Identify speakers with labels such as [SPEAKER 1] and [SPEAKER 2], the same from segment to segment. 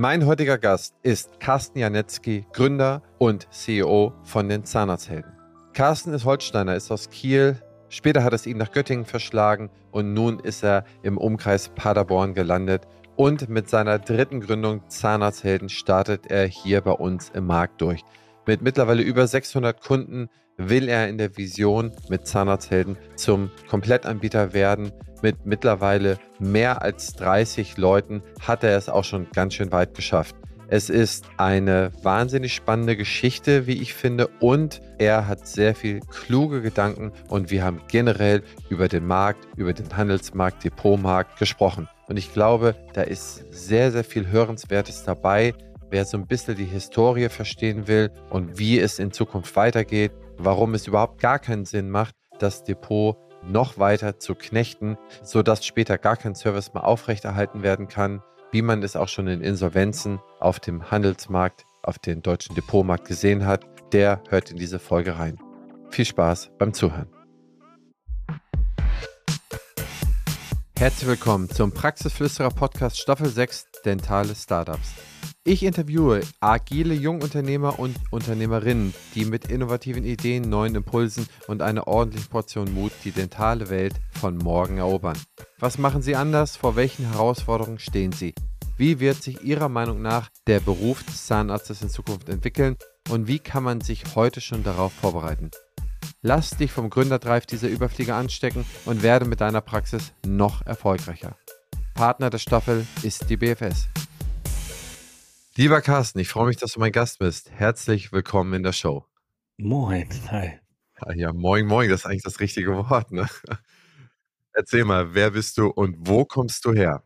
[SPEAKER 1] Mein heutiger Gast ist Carsten Janetzky, Gründer und CEO von den Zahnarzthelden. Carsten ist Holsteiner, ist aus Kiel. Später hat es ihn nach Göttingen verschlagen und nun ist er im Umkreis Paderborn gelandet. Und mit seiner dritten Gründung Zahnarzthelden startet er hier bei uns im Markt durch. Mit mittlerweile über 600 Kunden will er in der Vision mit Zahnarzthelden zum Komplettanbieter werden. Mit mittlerweile mehr als 30 Leuten hat er es auch schon ganz schön weit geschafft. Es ist eine wahnsinnig spannende Geschichte, wie ich finde, und er hat sehr viel kluge Gedanken und wir haben generell über den Markt, über den Handelsmarkt, Depotmarkt gesprochen. Und ich glaube, da ist sehr, sehr viel Hörenswertes dabei wer so ein bisschen die Historie verstehen will und wie es in Zukunft weitergeht, warum es überhaupt gar keinen Sinn macht, das Depot noch weiter zu knechten, sodass später gar kein Service mehr aufrechterhalten werden kann, wie man es auch schon in Insolvenzen auf dem Handelsmarkt, auf dem deutschen Depotmarkt gesehen hat, der hört in diese Folge rein. Viel Spaß beim Zuhören. Herzlich willkommen zum Praxisflüsterer Podcast Staffel 6 Dentale Startups. Ich interviewe agile Jungunternehmer und Unternehmerinnen, die mit innovativen Ideen, neuen Impulsen und einer ordentlichen Portion Mut die dentale Welt von morgen erobern. Was machen sie anders? Vor welchen Herausforderungen stehen sie? Wie wird sich Ihrer Meinung nach der Beruf des Zahnarztes in Zukunft entwickeln und wie kann man sich heute schon darauf vorbereiten? Lass dich vom Gründerdrive dieser Überflieger anstecken und werde mit deiner Praxis noch erfolgreicher. Partner der Staffel ist die BFS. Lieber Carsten, ich freue mich, dass du mein Gast bist. Herzlich willkommen in der Show.
[SPEAKER 2] Moin, hi.
[SPEAKER 1] Ah ja, moin, moin, das ist eigentlich das richtige Wort. Ne? Erzähl mal, wer bist du und wo kommst du her?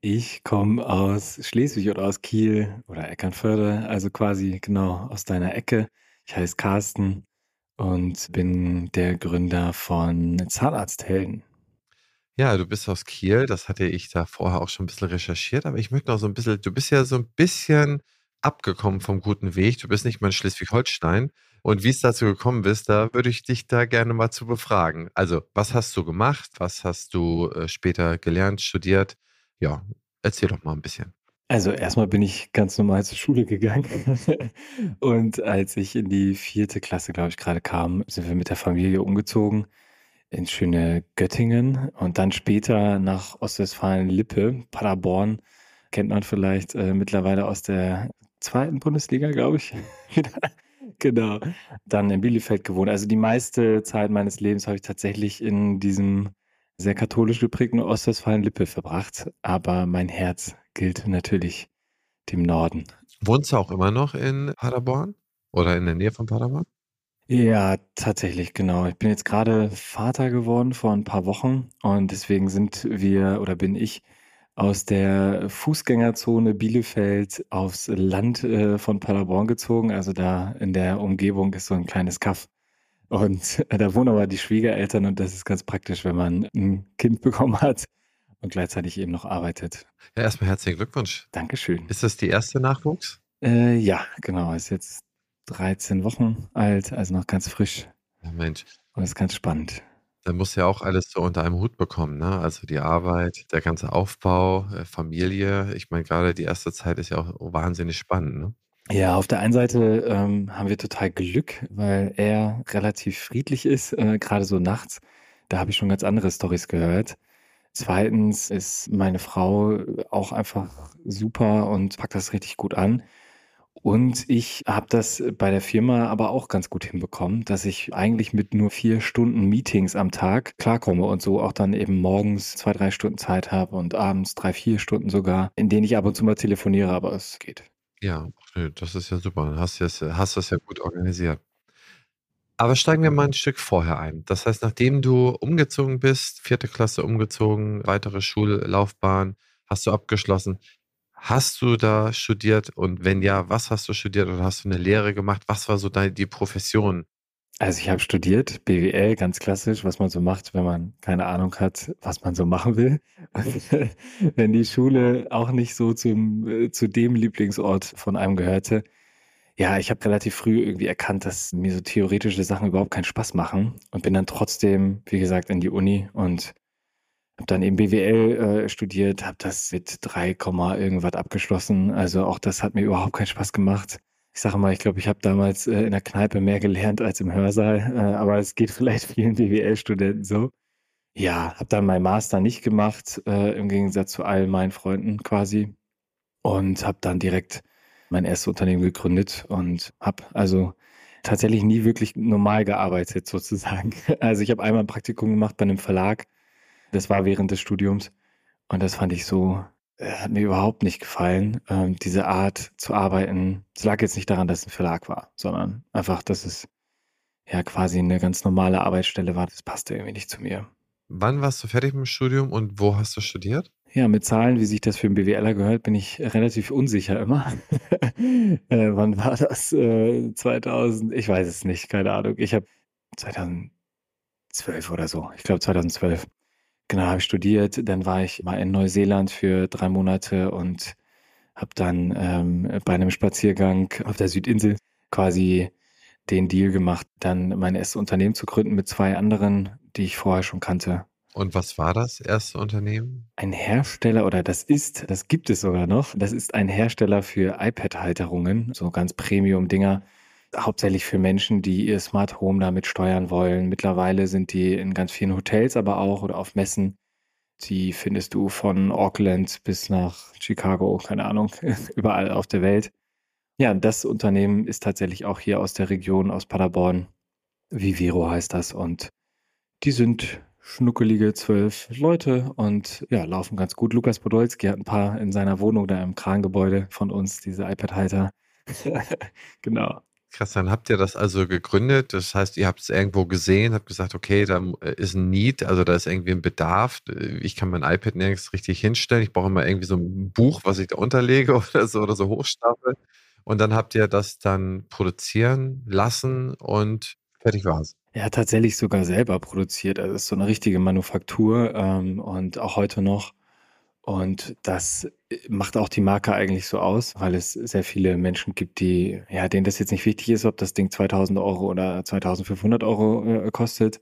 [SPEAKER 2] Ich komme aus Schleswig oder aus Kiel oder Eckernförde, also quasi genau aus deiner Ecke. Ich heiße Carsten und bin der Gründer von Zahnarzthelden.
[SPEAKER 1] Ja, du bist aus Kiel, das hatte ich da vorher auch schon ein bisschen recherchiert, aber ich möchte noch so ein bisschen du bist ja so ein bisschen abgekommen vom guten Weg. Du bist nicht mehr in Schleswig-Holstein. Und wie es dazu gekommen bist, da würde ich dich da gerne mal zu befragen. Also, was hast du gemacht? Was hast du äh, später gelernt, studiert? Ja, erzähl doch mal ein bisschen.
[SPEAKER 2] Also erstmal bin ich ganz normal zur Schule gegangen. Und als ich in die vierte Klasse, glaube ich, gerade kam, sind wir mit der Familie umgezogen ins schöne Göttingen und dann später nach Ostwestfalen-Lippe, Paderborn, kennt man vielleicht äh, mittlerweile aus der zweiten Bundesliga, glaube ich. genau. Dann in Bielefeld gewohnt. Also die meiste Zeit meines Lebens habe ich tatsächlich in diesem sehr katholisch geprägten Ostwestfalen-Lippe verbracht. Aber mein Herz gilt natürlich dem Norden.
[SPEAKER 1] Wohnst du auch immer noch in Paderborn oder in der Nähe von Paderborn?
[SPEAKER 2] Ja, tatsächlich, genau. Ich bin jetzt gerade Vater geworden vor ein paar Wochen und deswegen sind wir oder bin ich aus der Fußgängerzone Bielefeld aufs Land äh, von Paderborn gezogen. Also da in der Umgebung ist so ein kleines Kaff. Und äh, da wohnen aber die Schwiegereltern und das ist ganz praktisch, wenn man ein Kind bekommen hat und gleichzeitig eben noch arbeitet.
[SPEAKER 1] Ja, erstmal herzlichen Glückwunsch.
[SPEAKER 2] Dankeschön.
[SPEAKER 1] Ist das die erste Nachwuchs?
[SPEAKER 2] Äh, ja, genau. Ist jetzt 13 Wochen alt, also noch ganz frisch.
[SPEAKER 1] Ja, Mensch.
[SPEAKER 2] Und das ist ganz spannend.
[SPEAKER 1] Da muss ja auch alles so unter einem Hut bekommen, ne? Also die Arbeit, der ganze Aufbau, äh, Familie. Ich meine, gerade die erste Zeit ist ja auch wahnsinnig spannend, ne?
[SPEAKER 2] Ja, auf der einen Seite ähm, haben wir total Glück, weil er relativ friedlich ist, äh, gerade so nachts. Da habe ich schon ganz andere Stories gehört. Zweitens ist meine Frau auch einfach super und packt das richtig gut an. Und ich habe das bei der Firma aber auch ganz gut hinbekommen, dass ich eigentlich mit nur vier Stunden Meetings am Tag klarkomme und so auch dann eben morgens zwei, drei Stunden Zeit habe und abends drei, vier Stunden sogar, in denen ich ab und zu mal telefoniere, aber es geht.
[SPEAKER 1] Ja, das ist ja super. Dann hast du das, hast das ja gut organisiert. Aber steigen wir mal ein Stück vorher ein. Das heißt, nachdem du umgezogen bist, vierte Klasse umgezogen, weitere Schullaufbahn hast du abgeschlossen, Hast du da studiert und wenn ja, was hast du studiert oder hast du eine Lehre gemacht? Was war so deine, die Profession?
[SPEAKER 2] Also ich habe studiert, BWL, ganz klassisch, was man so macht, wenn man keine Ahnung hat, was man so machen will. wenn die Schule auch nicht so zum, äh, zu dem Lieblingsort von einem gehörte. Ja, ich habe relativ früh irgendwie erkannt, dass mir so theoretische Sachen überhaupt keinen Spaß machen und bin dann trotzdem, wie gesagt, in die Uni und Habe dann eben BWL äh, studiert, habe das mit 3, irgendwas abgeschlossen. Also auch das hat mir überhaupt keinen Spaß gemacht. Ich sage mal, ich glaube, ich habe damals äh, in der Kneipe mehr gelernt als im Hörsaal, äh, aber es geht vielleicht vielen BWL-Studenten so. Ja, habe dann meinen Master nicht gemacht, äh, im Gegensatz zu all meinen Freunden quasi. Und habe dann direkt mein erstes Unternehmen gegründet und habe also tatsächlich nie wirklich normal gearbeitet sozusagen. Also ich habe einmal ein Praktikum gemacht bei einem Verlag. Das war während des Studiums. Und das fand ich so, äh, hat mir überhaupt nicht gefallen. Ähm, diese Art zu arbeiten. Es lag jetzt nicht daran, dass es ein Verlag war, sondern einfach, dass es ja quasi eine ganz normale Arbeitsstelle war. Das passte irgendwie nicht zu mir.
[SPEAKER 1] Wann warst du fertig mit dem Studium und wo hast du studiert?
[SPEAKER 2] Ja, mit Zahlen, wie sich das für einen BWLer gehört, bin ich relativ unsicher immer. äh, wann war das? Äh, 2000? Ich weiß es nicht, keine Ahnung. Ich habe 2012 oder so. Ich glaube 2012. Genau, habe ich studiert. Dann war ich mal in Neuseeland für drei Monate und habe dann ähm, bei einem Spaziergang auf der Südinsel quasi den Deal gemacht, dann mein erstes Unternehmen zu gründen mit zwei anderen, die ich vorher schon kannte.
[SPEAKER 1] Und was war das erste Unternehmen?
[SPEAKER 2] Ein Hersteller oder das ist, das gibt es sogar noch. Das ist ein Hersteller für iPad-Halterungen, so ganz Premium-Dinger. Hauptsächlich für Menschen, die ihr Smart Home damit steuern wollen. Mittlerweile sind die in ganz vielen Hotels aber auch oder auf Messen. Die findest du von Auckland bis nach Chicago, keine Ahnung, überall auf der Welt. Ja, das Unternehmen ist tatsächlich auch hier aus der Region, aus Paderborn. Vivero heißt das. Und die sind schnuckelige zwölf Leute und ja, laufen ganz gut. Lukas Podolski hat ein paar in seiner Wohnung da im Krangebäude von uns, diese iPad-Halter. genau.
[SPEAKER 1] Krass, dann habt ihr das also gegründet. Das heißt, ihr habt es irgendwo gesehen, habt gesagt, okay, da ist ein Need, also da ist irgendwie ein Bedarf. Ich kann mein iPad nirgends richtig hinstellen. Ich brauche immer irgendwie so ein Buch, was ich da unterlege oder so oder so hochstapel. Und dann habt ihr das dann produzieren lassen und fertig war es.
[SPEAKER 2] Ja, tatsächlich sogar selber produziert. Also es ist so eine richtige Manufaktur ähm, und auch heute noch. Und das äh, macht auch die Marke eigentlich so aus, weil es sehr viele Menschen gibt, die, ja, denen das jetzt nicht wichtig ist, ob das Ding 2000 Euro oder 2500 Euro äh, kostet,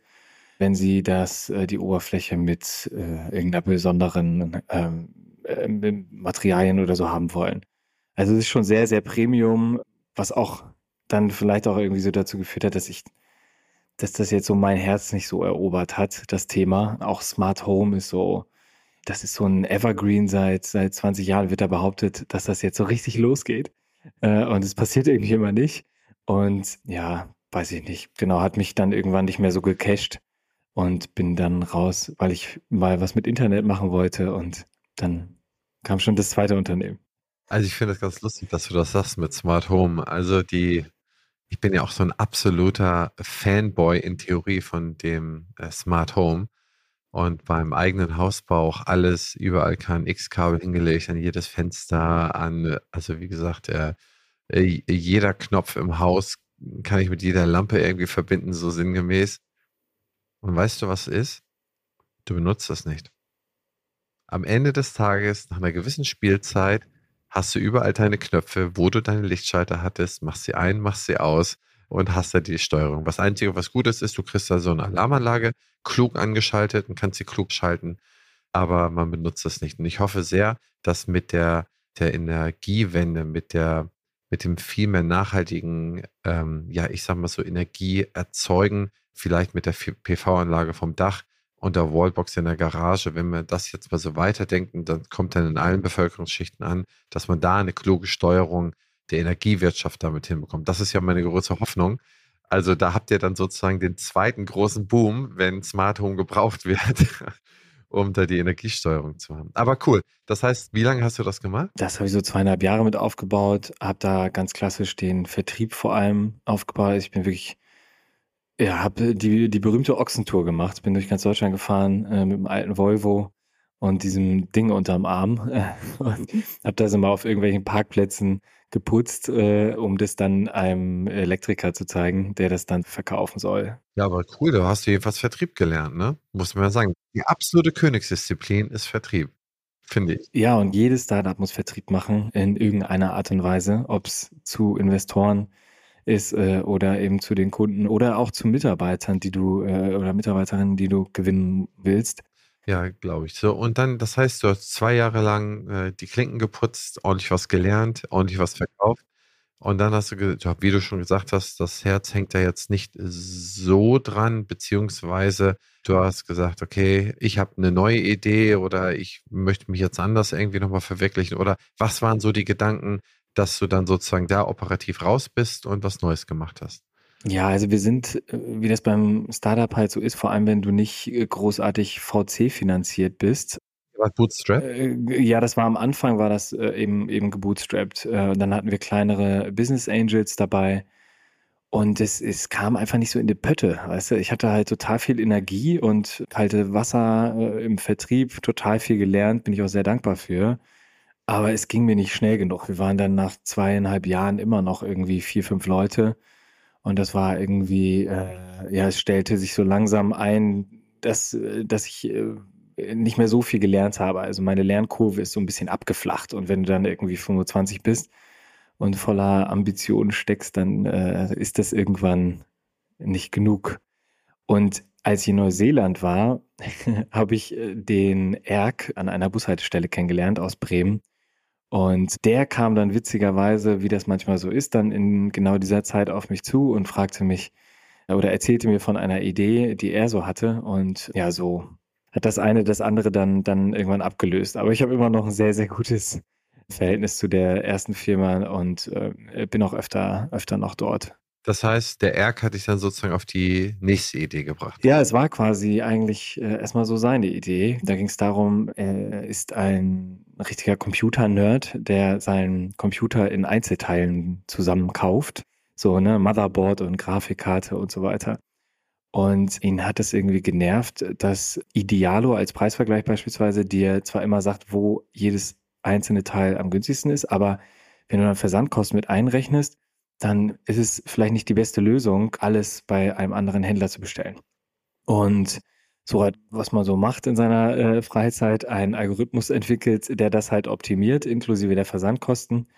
[SPEAKER 2] wenn sie das, äh, die Oberfläche mit äh, irgendeiner besonderen ähm, äh, Materialien oder so haben wollen. Also es ist schon sehr, sehr Premium, was auch dann vielleicht auch irgendwie so dazu geführt hat, dass ich dass das jetzt so mein Herz nicht so erobert hat, das Thema. Auch Smart Home ist so, das ist so ein Evergreen seit, seit 20 Jahren, wird da behauptet, dass das jetzt so richtig losgeht. Äh, und es passiert irgendwie immer nicht. Und ja, weiß ich nicht. Genau, hat mich dann irgendwann nicht mehr so gecached und bin dann raus, weil ich mal was mit Internet machen wollte und dann kam schon das zweite Unternehmen.
[SPEAKER 1] Also ich finde es ganz lustig, dass du das sagst mit Smart Home. Also die ich bin ja auch so ein absoluter Fanboy in Theorie von dem äh, Smart Home. Und beim eigenen Hausbau auch alles, überall kann X-Kabel hingelegt, an jedes Fenster, an, also wie gesagt, äh, äh, jeder Knopf im Haus kann ich mit jeder Lampe irgendwie verbinden, so sinngemäß. Und weißt du, was ist? Du benutzt das nicht. Am Ende des Tages, nach einer gewissen Spielzeit, hast du überall deine Knöpfe, wo du deine Lichtschalter hattest, machst sie ein, machst sie aus und hast da die Steuerung. Was Einzige, was gut ist, ist, du kriegst da so eine Alarmanlage klug angeschaltet und kannst sie klug schalten, aber man benutzt das nicht. Und ich hoffe sehr, dass mit der, der Energiewende, mit der mit dem viel mehr nachhaltigen, ähm, ja, ich sag mal so, Energie erzeugen, vielleicht mit der PV-Anlage vom Dach, und der Wallbox in der Garage. Wenn wir das jetzt mal so weiterdenken, dann kommt dann in allen Bevölkerungsschichten an, dass man da eine kluge Steuerung der Energiewirtschaft damit hinbekommt. Das ist ja meine große Hoffnung. Also da habt ihr dann sozusagen den zweiten großen Boom, wenn Smart Home gebraucht wird, um da die Energiesteuerung zu haben. Aber cool. Das heißt, wie lange hast du das gemacht?
[SPEAKER 2] Das habe ich so zweieinhalb Jahre mit aufgebaut, habe da ganz klassisch den Vertrieb vor allem aufgebaut. Ich bin wirklich ja, habe die, die berühmte Ochsentour gemacht. Bin durch ganz Deutschland gefahren äh, mit dem alten Volvo und diesem Ding unterm Arm. Und habe das immer auf irgendwelchen Parkplätzen geputzt, äh, um das dann einem Elektriker zu zeigen, der das dann verkaufen soll.
[SPEAKER 1] Ja, aber cool, du hast jedenfalls Vertrieb gelernt, ne? Muss man ja sagen. Die absolute Königsdisziplin ist Vertrieb, finde ich.
[SPEAKER 2] Ja, und jedes Startup muss Vertrieb machen in irgendeiner Art und Weise, ob es zu Investoren ist äh, oder eben zu den Kunden oder auch zu Mitarbeitern, die du äh, oder Mitarbeiterinnen, die du gewinnen willst.
[SPEAKER 1] Ja, glaube ich. So, und dann, das heißt, du hast zwei Jahre lang äh, die Klinken geputzt, ordentlich was gelernt, ordentlich was verkauft. Und dann hast du, wie du schon gesagt hast, das Herz hängt da jetzt nicht so dran, beziehungsweise du hast gesagt, okay, ich habe eine neue Idee oder ich möchte mich jetzt anders irgendwie nochmal verwirklichen. Oder was waren so die Gedanken, dass du dann sozusagen da operativ raus bist und was Neues gemacht hast?
[SPEAKER 2] Ja, also wir sind, äh, wie das beim Startup halt so ist, vor allem wenn du nicht äh, großartig VC finanziert bist.
[SPEAKER 1] War Bootstrap?
[SPEAKER 2] Äh, ja, das war am Anfang, war das eben, eben gebootstrapped. dann hatten wir kleinere Business Angels dabei. Und es, es kam einfach nicht so in die Pötte, weißt du? Ich hatte halt total viel Energie und kalte Wasser im Vertrieb, total viel gelernt, bin ich auch sehr dankbar für. Aber es ging mir nicht schnell genug. Wir waren dann nach zweieinhalb Jahren immer noch irgendwie vier, fünf Leute. Und das war irgendwie, äh, ja, es stellte sich so langsam ein, dass, äh, dass ich äh, nicht mehr so viel gelernt habe. Also meine Lernkurve ist so ein bisschen abgeflacht. Und wenn du dann irgendwie 25 bist und voller Ambitionen steckst, dann äh, ist das irgendwann nicht genug. Und als ich in Neuseeland war, habe ich äh, den Erk an einer Bushaltestelle kennengelernt aus Bremen. Und der kam dann witzigerweise, wie das manchmal so ist, dann in genau dieser Zeit auf mich zu und fragte mich oder erzählte mir von einer Idee, die er so hatte. Und ja, so hat das eine das andere dann, dann irgendwann abgelöst. Aber ich habe immer noch ein sehr, sehr gutes Verhältnis zu der ersten Firma und äh, bin auch öfter, öfter noch dort.
[SPEAKER 1] Das heißt, der Erk hat dich dann sozusagen auf die nächste Idee gebracht.
[SPEAKER 2] Ja, es war quasi eigentlich äh, erstmal so seine Idee. Da ging es darum, er ist ein richtiger Computer-Nerd, der seinen Computer in Einzelteilen zusammenkauft. So, ne, Motherboard und Grafikkarte und so weiter. Und ihn hat es irgendwie genervt, dass Idealo als Preisvergleich beispielsweise dir zwar immer sagt, wo jedes einzelne Teil am günstigsten ist, aber wenn du dann Versandkosten mit einrechnest, dann ist es vielleicht nicht die beste Lösung, alles bei einem anderen Händler zu bestellen. Und so hat, was man so macht in seiner äh, Freizeit, einen Algorithmus entwickelt, der das halt optimiert, inklusive der Versandkosten.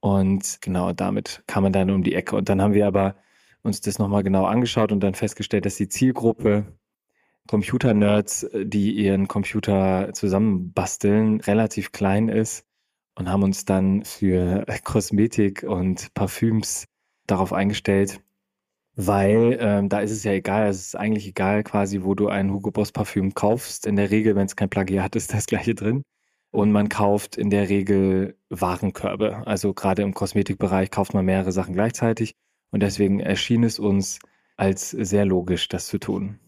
[SPEAKER 2] Und genau damit kam man dann um die Ecke. Und dann haben wir aber uns das nochmal genau angeschaut und dann festgestellt, dass die Zielgruppe Computer-Nerds, die ihren Computer zusammenbasteln, relativ klein ist und haben uns dann für Kosmetik und Parfüms darauf eingestellt, weil ähm, da ist es ja egal, es ist eigentlich egal quasi, wo du ein Hugo Boss Parfüm kaufst. In der Regel, wenn es kein Plagiat ist, das gleiche drin. Und man kauft in der Regel Warenkörbe. Also gerade im Kosmetikbereich kauft man mehrere Sachen gleichzeitig. Und deswegen erschien es uns als sehr logisch, das zu tun.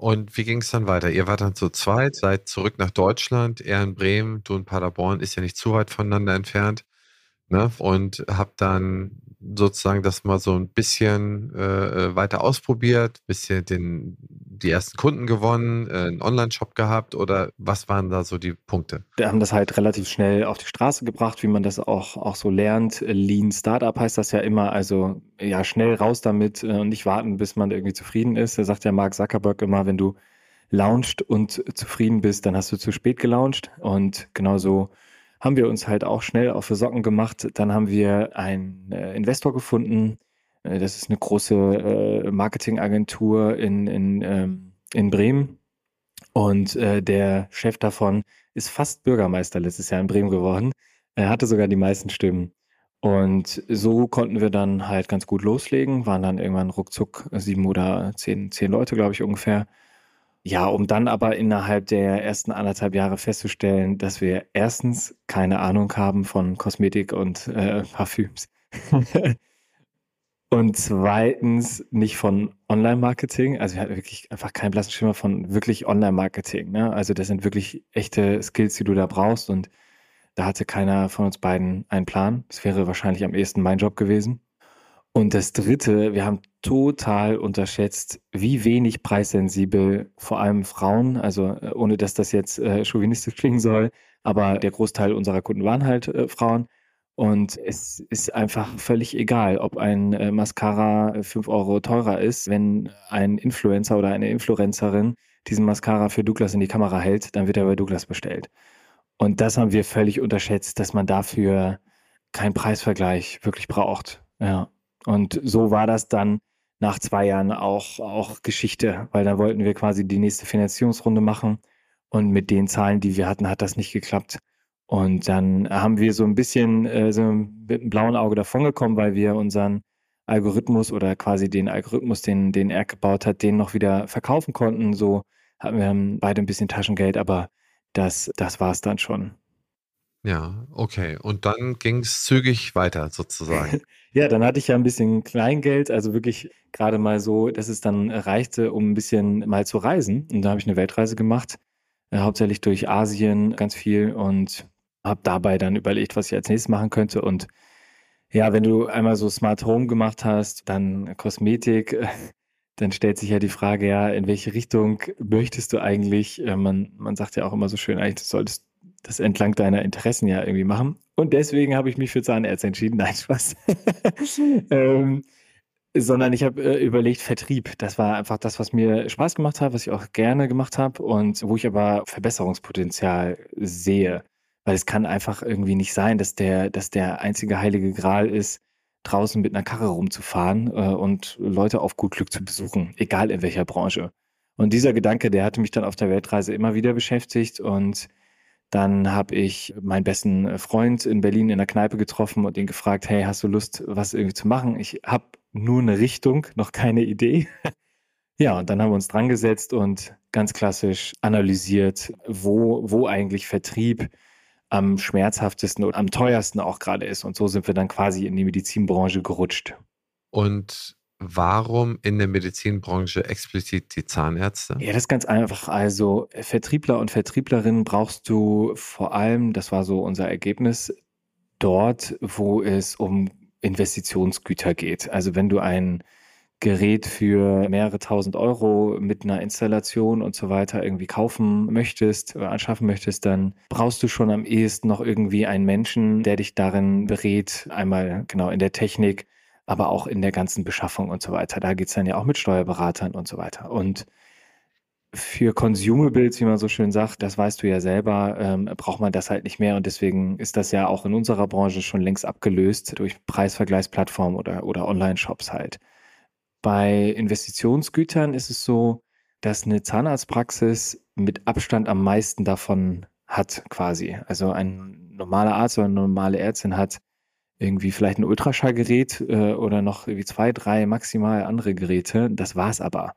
[SPEAKER 1] Und wie ging es dann weiter? Ihr wart dann zu zweit, seid zurück nach Deutschland, er in Bremen, du in Paderborn, ist ja nicht zu weit voneinander entfernt. Ne? Und habt dann sozusagen das mal so ein bisschen äh, äh weiter ausprobiert, bisschen den, die ersten Kunden gewonnen, äh, einen Online-Shop gehabt oder was waren da so die Punkte?
[SPEAKER 2] Wir haben das halt relativ schnell auf die Straße gebracht, wie man das auch, auch so lernt. Lean Startup heißt das ja immer, also ja, schnell raus damit äh, und nicht warten, bis man irgendwie zufrieden ist. Da sagt ja Mark Zuckerberg immer, wenn du launcht und zufrieden bist, dann hast du zu spät gelauncht und genauso haben wir uns halt auch schnell auf die Socken gemacht. Dann haben wir einen äh, Investor gefunden. Äh, das ist eine große äh, Marketingagentur in, in, ähm, in Bremen. Und äh, der Chef davon ist fast Bürgermeister letztes Jahr in Bremen geworden. Er hatte sogar die meisten Stimmen. Und so konnten wir dann halt ganz gut loslegen, waren dann irgendwann ruckzuck sieben oder zehn, zehn Leute, glaube ich, ungefähr. Ja, um dann aber innerhalb der ersten anderthalb Jahre festzustellen, dass wir erstens keine Ahnung haben von Kosmetik und äh, Parfüms. und zweitens nicht von Online-Marketing. Also wir hatten wirklich einfach keinen blassen Schimmer von wirklich Online-Marketing. Ne? Also das sind wirklich echte Skills, die du da brauchst. Und da hatte keiner von uns beiden einen Plan. Das wäre wahrscheinlich am ehesten mein Job gewesen. Und das Dritte, wir haben total unterschätzt, wie wenig preissensibel vor allem Frauen, also äh, ohne dass das jetzt äh, chauvinistisch klingen soll, aber der Großteil unserer Kunden waren halt äh, Frauen. Und es ist einfach völlig egal, ob ein äh, Mascara 5 Euro teurer ist. Wenn ein Influencer oder eine Influencerin diesen Mascara für Douglas in die Kamera hält, dann wird er bei Douglas bestellt. Und das haben wir völlig unterschätzt, dass man dafür keinen Preisvergleich wirklich braucht. Ja. Und so war das dann nach zwei Jahren auch, auch Geschichte, weil dann wollten wir quasi die nächste Finanzierungsrunde machen Und mit den Zahlen, die wir hatten, hat das nicht geklappt. Und dann haben wir so ein bisschen äh, so mit einem blauen Auge davongekommen, weil wir unseren Algorithmus oder quasi den Algorithmus, den, den er gebaut hat, den noch wieder verkaufen konnten. So hatten wir beide ein bisschen Taschengeld, aber das, das war es dann schon.
[SPEAKER 1] Ja, okay. Und dann ging es zügig weiter sozusagen.
[SPEAKER 2] ja, dann hatte ich ja ein bisschen Kleingeld, also wirklich gerade mal so, dass es dann reichte, um ein bisschen mal zu reisen. Und da habe ich eine Weltreise gemacht, äh, hauptsächlich durch Asien ganz viel und habe dabei dann überlegt, was ich als nächstes machen könnte. Und ja, wenn du einmal so Smart Home gemacht hast, dann Kosmetik, dann stellt sich ja die Frage, ja, in welche Richtung möchtest du eigentlich? Äh, man, man sagt ja auch immer so schön, eigentlich du solltest das entlang deiner Interessen ja irgendwie machen. Und deswegen habe ich mich für Zahnärzte entschieden. Nein, Spaß. ähm, sondern ich habe äh, überlegt, Vertrieb. Das war einfach das, was mir Spaß gemacht hat, was ich auch gerne gemacht habe und wo ich aber Verbesserungspotenzial sehe. Weil es kann einfach irgendwie nicht sein, dass der, dass der einzige heilige Gral ist, draußen mit einer Karre rumzufahren äh, und Leute auf gut Glück zu besuchen, egal in welcher Branche. Und dieser Gedanke, der hatte mich dann auf der Weltreise immer wieder beschäftigt und dann habe ich meinen besten Freund in Berlin in der Kneipe getroffen und ihn gefragt, hey, hast du Lust, was irgendwie zu machen? Ich habe nur eine Richtung, noch keine Idee. ja, und dann haben wir uns dran gesetzt und ganz klassisch analysiert, wo, wo eigentlich Vertrieb am schmerzhaftesten und am teuersten auch gerade ist. Und so sind wir dann quasi in die Medizinbranche gerutscht.
[SPEAKER 1] Und Warum in der Medizinbranche explizit die Zahnärzte?
[SPEAKER 2] Ja, das ist ganz einfach. Also Vertriebler und Vertrieblerinnen brauchst du vor allem, das war so unser Ergebnis, dort, wo es um Investitionsgüter geht. Also wenn du ein Gerät für mehrere tausend Euro mit einer Installation und so weiter irgendwie kaufen möchtest oder anschaffen möchtest, dann brauchst du schon am ehesten noch irgendwie einen Menschen, der dich darin berät, einmal genau in der Technik, aber auch in der ganzen Beschaffung und so weiter. Da geht es dann ja auch mit Steuerberatern und so weiter. Und für Consumables, wie man so schön sagt, das weißt du ja selber, ähm, braucht man das halt nicht mehr. Und deswegen ist das ja auch in unserer Branche schon längst abgelöst durch Preisvergleichsplattformen oder, oder Online-Shops halt. Bei Investitionsgütern ist es so, dass eine Zahnarztpraxis mit Abstand am meisten davon hat, quasi. Also ein normaler Arzt oder eine normale Ärztin hat irgendwie vielleicht ein Ultraschallgerät äh, oder noch irgendwie zwei, drei maximal andere Geräte. Das war's aber.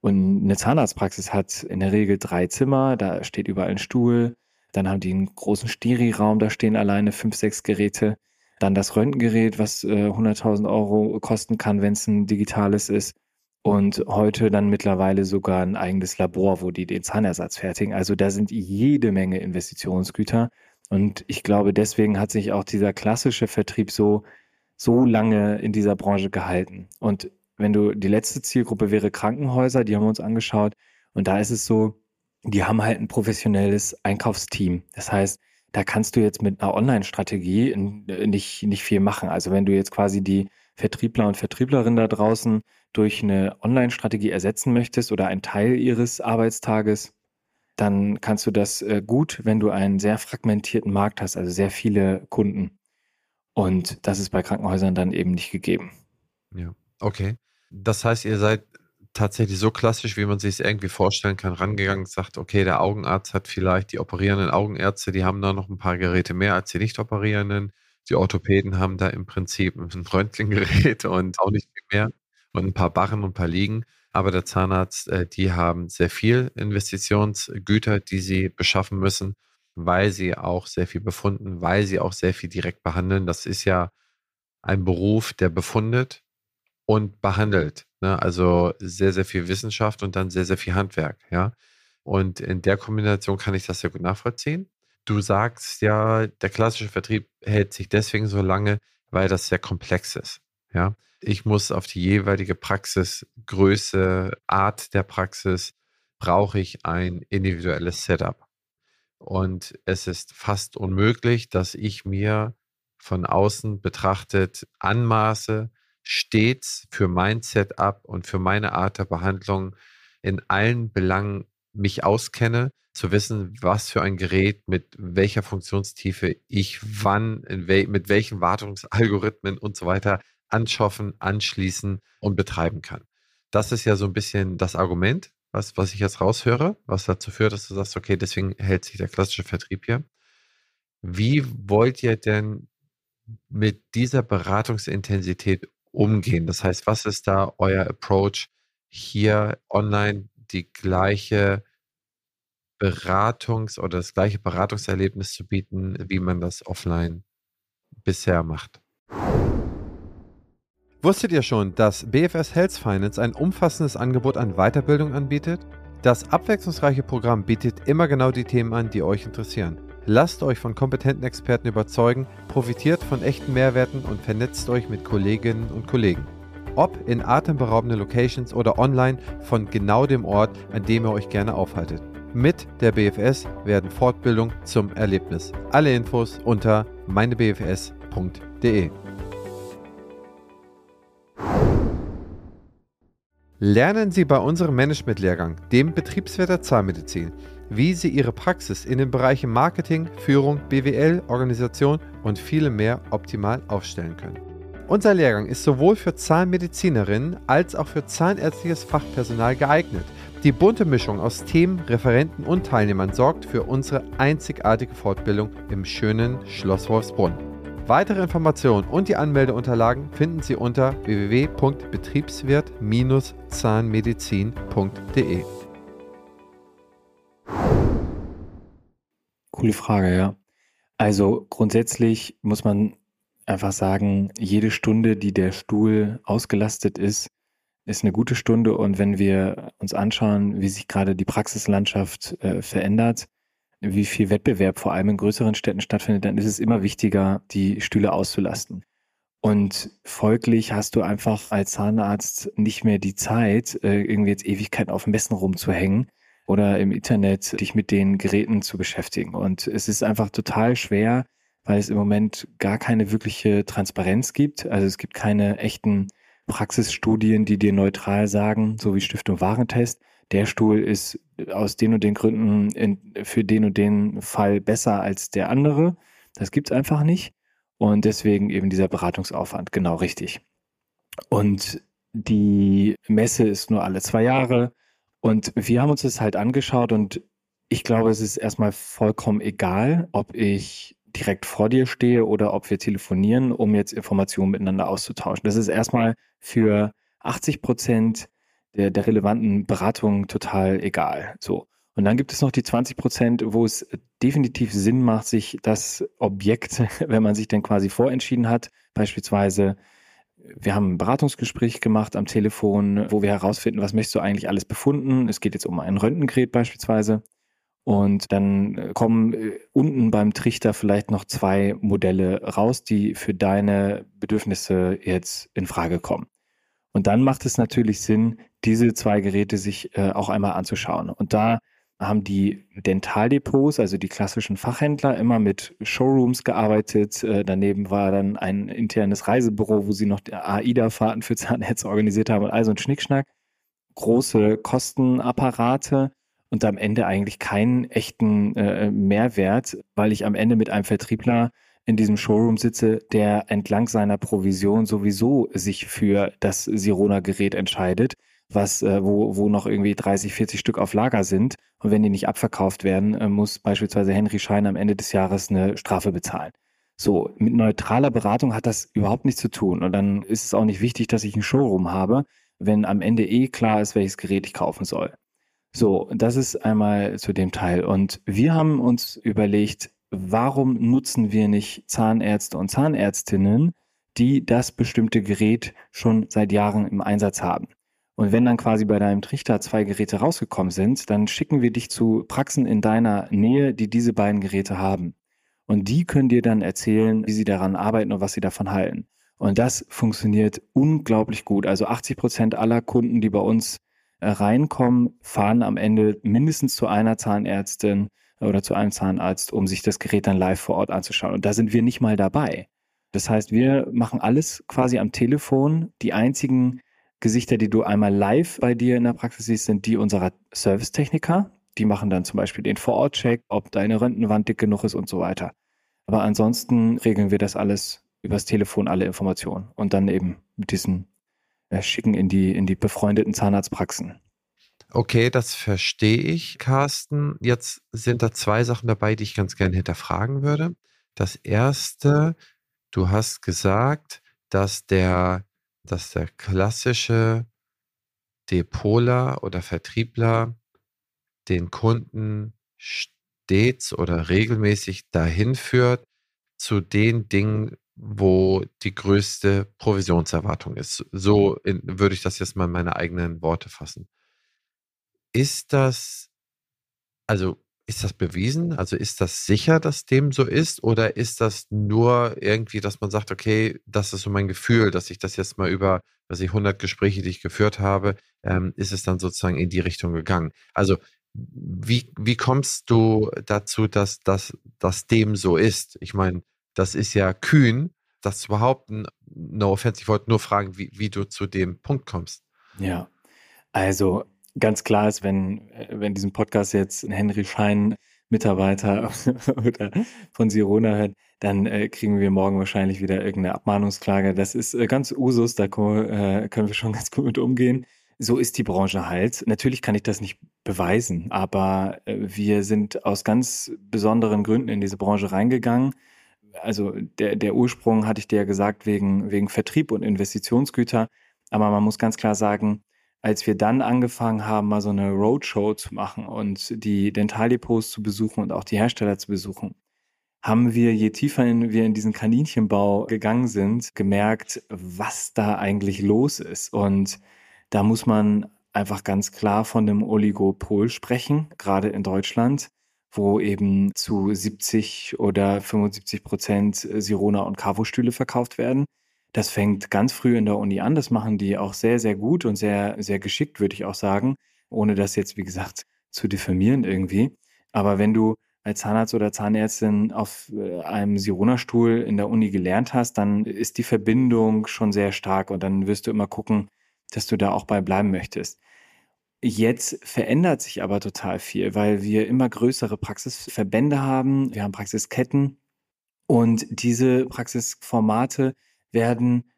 [SPEAKER 2] Und eine Zahnarztpraxis hat in der Regel drei Zimmer, da steht überall ein Stuhl. Dann haben die einen großen Steri-Raum, da stehen alleine fünf, sechs Geräte. Dann das Röntgengerät, was äh, 100.000 Euro kosten kann, wenn es ein digitales ist. Und heute dann mittlerweile sogar ein eigenes Labor, wo die den Zahnersatz fertigen. Also da sind jede Menge Investitionsgüter. Und ich glaube, deswegen hat sich auch dieser klassische Vertrieb so, so lange in dieser Branche gehalten. Und wenn du, die letzte Zielgruppe wäre Krankenhäuser, die haben wir uns angeschaut. Und da ist es so, die haben halt ein professionelles Einkaufsteam. Das heißt, da kannst du jetzt mit einer Online-Strategie nicht, nicht viel machen. Also wenn du jetzt quasi die Vertriebler und Vertrieblerinnen da draußen durch eine Online-Strategie ersetzen möchtest oder einen Teil ihres Arbeitstages, dann kannst du das äh, gut, wenn du einen sehr fragmentierten Markt hast, also sehr viele Kunden. Und das ist bei Krankenhäusern dann eben nicht gegeben.
[SPEAKER 1] Ja, okay. Das heißt, ihr seid tatsächlich so klassisch, wie man sich es irgendwie vorstellen kann, rangegangen, sagt, okay, der Augenarzt hat vielleicht die operierenden Augenärzte, die haben da noch ein paar Geräte mehr als die nicht operierenden. Die Orthopäden haben da im Prinzip ein Röntgengerät und auch nicht viel mehr und ein paar Barren und ein paar Liegen. Aber der Zahnarzt, äh, die haben sehr viel Investitionsgüter, die sie beschaffen müssen, weil sie auch sehr viel befunden, weil sie auch sehr viel direkt behandeln. Das ist ja ein Beruf, der befundet und behandelt. Ne? Also sehr, sehr viel Wissenschaft und dann sehr, sehr viel Handwerk. Und in der Kombination kann ich das sehr gut nachvollziehen. Du sagst ja, der klassische Vertrieb hält sich deswegen so lange, weil das sehr komplex ist. Ja, ich muss auf die jeweilige Praxisgröße, Art der Praxis, brauche ich ein individuelles Setup. Und es ist fast unmöglich, dass ich mir von außen betrachtet anmaße, stets für mein Setup und für meine Art der Behandlung in allen Belangen mich auskenne, zu wissen, was für ein Gerät mit welcher Funktionstiefe ich wann, wel mit welchen Wartungsalgorithmen und so weiter anschaffen, anschließen und betreiben kann. Das ist ja so ein bisschen das Argument, was, was ich jetzt raushöre, was dazu führt, dass du sagst, okay, deswegen hält sich der klassische Vertrieb hier. Wie wollt ihr denn mit dieser Beratungsintensität umgehen? Das heißt, was ist da euer Approach, hier online die gleiche Beratungs- oder das gleiche Beratungserlebnis zu bieten, wie man das offline bisher macht? Wusstet ihr schon, dass BFS Health Finance ein umfassendes Angebot an Weiterbildung anbietet? Das abwechslungsreiche Programm bietet immer genau die Themen an, die euch interessieren. Lasst euch von kompetenten Experten überzeugen, profitiert von echten Mehrwerten und vernetzt euch mit Kolleginnen und Kollegen. Ob in atemberaubenden Locations oder online von genau dem Ort, an dem ihr euch gerne aufhaltet. Mit der BFS werden Fortbildung zum Erlebnis. Alle Infos unter meinebfs.de. Lernen Sie bei unserem Management-Lehrgang, dem Betriebswirt der Zahnmedizin, wie Sie Ihre Praxis in den Bereichen Marketing, Führung, BWL, Organisation und vielem mehr optimal aufstellen können. Unser Lehrgang ist sowohl für Zahnmedizinerinnen als auch für zahnärztliches Fachpersonal geeignet. Die bunte Mischung aus Themen, Referenten und Teilnehmern sorgt für unsere einzigartige Fortbildung im schönen Schloss Wolfsbrunn. Weitere Informationen und die Anmeldeunterlagen finden Sie unter www.betriebswirt-zahnmedizin.de.
[SPEAKER 2] Coole Frage, ja. Also grundsätzlich muss man einfach sagen, jede Stunde, die der Stuhl ausgelastet ist, ist eine gute Stunde. Und wenn wir uns anschauen, wie sich gerade die Praxislandschaft äh, verändert, wie viel Wettbewerb vor allem in größeren Städten stattfindet, dann ist es immer wichtiger, die Stühle auszulasten. Und folglich hast du einfach als Zahnarzt nicht mehr die Zeit, äh, irgendwie jetzt Ewigkeiten auf Messen rumzuhängen oder im Internet dich mit den Geräten zu beschäftigen. Und es ist einfach total schwer, weil es im Moment gar keine wirkliche Transparenz gibt. Also es gibt keine echten Praxisstudien, die dir neutral sagen, so wie Stiftung Warentest, der Stuhl ist aus den und den Gründen in, für den und den Fall besser als der andere. Das gibt es einfach nicht. Und deswegen eben dieser Beratungsaufwand, genau richtig. Und die Messe ist nur alle zwei Jahre. Und wir haben uns das halt angeschaut und ich glaube, es ist erstmal vollkommen egal, ob ich direkt vor dir stehe oder ob wir telefonieren, um jetzt Informationen miteinander auszutauschen. Das ist erstmal für 80 Prozent der, der relevanten Beratung total egal. So. Und dann gibt es noch die 20 Prozent, wo es definitiv Sinn macht, sich das Objekt, wenn man sich denn quasi vorentschieden hat, beispielsweise, wir haben ein Beratungsgespräch gemacht am Telefon, wo wir herausfinden, was möchtest du eigentlich alles befunden. Es geht jetzt um ein Röntgengerät beispielsweise. Und dann kommen äh, unten beim Trichter vielleicht noch zwei Modelle raus, die für deine Bedürfnisse jetzt in Frage kommen. Und dann macht es natürlich Sinn, diese zwei Geräte sich äh, auch einmal anzuschauen. Und da haben die Dentaldepots, also die klassischen Fachhändler, immer mit Showrooms gearbeitet. Äh, daneben war dann ein internes Reisebüro, wo sie noch AIDA-Fahrten für Zahnärzte organisiert haben und all ein Schnickschnack. Große Kostenapparate und am Ende eigentlich keinen echten äh, Mehrwert, weil ich am Ende mit einem Vertriebler in diesem Showroom sitze, der entlang seiner Provision sowieso sich für das Sirona-Gerät entscheidet, was, äh, wo, wo noch irgendwie 30, 40 Stück auf Lager sind. Und wenn die nicht abverkauft werden, äh, muss beispielsweise Henry Schein am Ende des Jahres eine Strafe bezahlen. So, mit neutraler Beratung hat das überhaupt nichts zu tun. Und dann ist es auch nicht wichtig, dass ich ein Showroom habe, wenn am Ende eh klar ist, welches Gerät ich kaufen soll. So, das ist einmal zu dem Teil. Und wir haben uns überlegt, warum nutzen wir nicht Zahnärzte und Zahnärztinnen, die das bestimmte Gerät schon seit Jahren im Einsatz haben? Und wenn dann quasi bei deinem Trichter zwei Geräte rausgekommen sind, dann schicken wir dich zu Praxen in deiner Nähe, die diese beiden Geräte haben. Und die können dir dann erzählen, wie sie daran arbeiten und was sie davon halten. Und das funktioniert unglaublich gut. Also 80 Prozent aller Kunden, die bei uns äh, reinkommen, fahren am Ende mindestens zu einer Zahnärztin oder zu einem Zahnarzt, um sich das Gerät dann live vor Ort anzuschauen. Und da sind wir nicht mal dabei. Das heißt, wir machen alles quasi am Telefon. Die einzigen Gesichter, die du einmal live bei dir in der Praxis siehst, sind die unserer Servicetechniker. Die machen dann zum Beispiel den Vorortcheck, ob deine Röntgenwand dick genug ist und so weiter. Aber ansonsten regeln wir das alles übers Telefon, alle Informationen und dann eben mit diesen äh, Schicken in die, in die befreundeten Zahnarztpraxen.
[SPEAKER 1] Okay, das verstehe ich, Carsten. Jetzt sind da zwei Sachen dabei, die ich ganz gerne hinterfragen würde. Das erste, du hast gesagt, dass der, dass der klassische Depoler oder Vertriebler den Kunden stets oder regelmäßig dahin führt zu den Dingen, wo die größte Provisionserwartung ist. So in, würde ich das jetzt mal in meine eigenen Worte fassen. Ist das, also ist das bewiesen? Also ist das sicher, dass dem so ist? Oder ist das nur irgendwie, dass man sagt, okay, das ist so mein Gefühl, dass ich das jetzt mal über, was ich 100 Gespräche, die ich geführt habe, ähm, ist es dann sozusagen in die Richtung gegangen? Also wie, wie kommst du dazu, dass das dass dem so ist? Ich meine, das ist ja kühn, das zu behaupten. No offense, ich wollte nur fragen, wie, wie du zu dem Punkt kommst.
[SPEAKER 2] Ja, also ganz klar ist, wenn, wenn diesen Podcast jetzt ein Henry Schein Mitarbeiter oder von Sirona hört, dann äh, kriegen wir morgen wahrscheinlich wieder irgendeine Abmahnungsklage. Das ist äh, ganz Usus, da äh, können wir schon ganz gut mit umgehen. So ist die Branche halt. Natürlich kann ich das nicht beweisen, aber äh, wir sind aus ganz besonderen Gründen in diese Branche reingegangen. Also der, der Ursprung hatte ich dir ja gesagt, wegen, wegen Vertrieb und Investitionsgüter. Aber man muss ganz klar sagen, als wir dann angefangen haben, mal so eine Roadshow zu machen und die Dentaldepots zu besuchen und auch die Hersteller zu besuchen, haben wir, je tiefer in, wir in diesen Kaninchenbau gegangen sind, gemerkt, was da eigentlich los ist. Und da muss man einfach ganz klar von einem Oligopol sprechen, gerade in Deutschland, wo eben zu 70 oder 75 Prozent Sirona und Cavo-Stühle verkauft werden. Das fängt ganz früh in der Uni an. Das machen die auch sehr, sehr gut und sehr, sehr geschickt, würde ich auch sagen, ohne das jetzt, wie gesagt, zu diffamieren irgendwie. Aber wenn du als Zahnarzt oder Zahnärztin auf äh, einem Sirona-Stuhl in der Uni gelernt hast, dann ist die Verbindung schon sehr stark und dann wirst du immer gucken, dass du da auch bei bleiben möchtest. Jetzt verändert sich aber total viel, weil wir immer größere Praxisverbände haben, wir haben Praxisketten und diese Praxisformate werden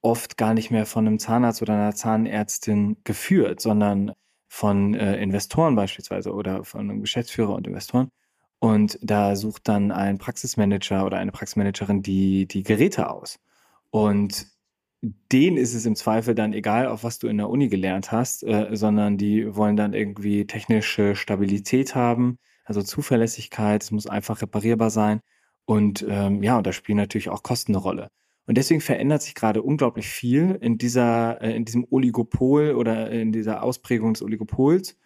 [SPEAKER 2] oft gar nicht mehr von einem Zahnarzt oder einer Zahnärztin geführt, sondern von äh, Investoren beispielsweise oder von einem Geschäftsführer und Investoren. Und da sucht dann ein Praxismanager oder eine Praxismanagerin die, die Geräte aus. Und denen ist es im Zweifel dann egal, auf was du in der Uni gelernt hast, äh, sondern die wollen dann irgendwie technische Stabilität haben, also Zuverlässigkeit, es muss einfach reparierbar sein. Und ähm, ja, und da spielen natürlich auch Kosten eine Rolle. Und deswegen verändert sich gerade unglaublich viel in dieser, äh, in diesem Oligopol oder in dieser Ausprägung des Oligopols.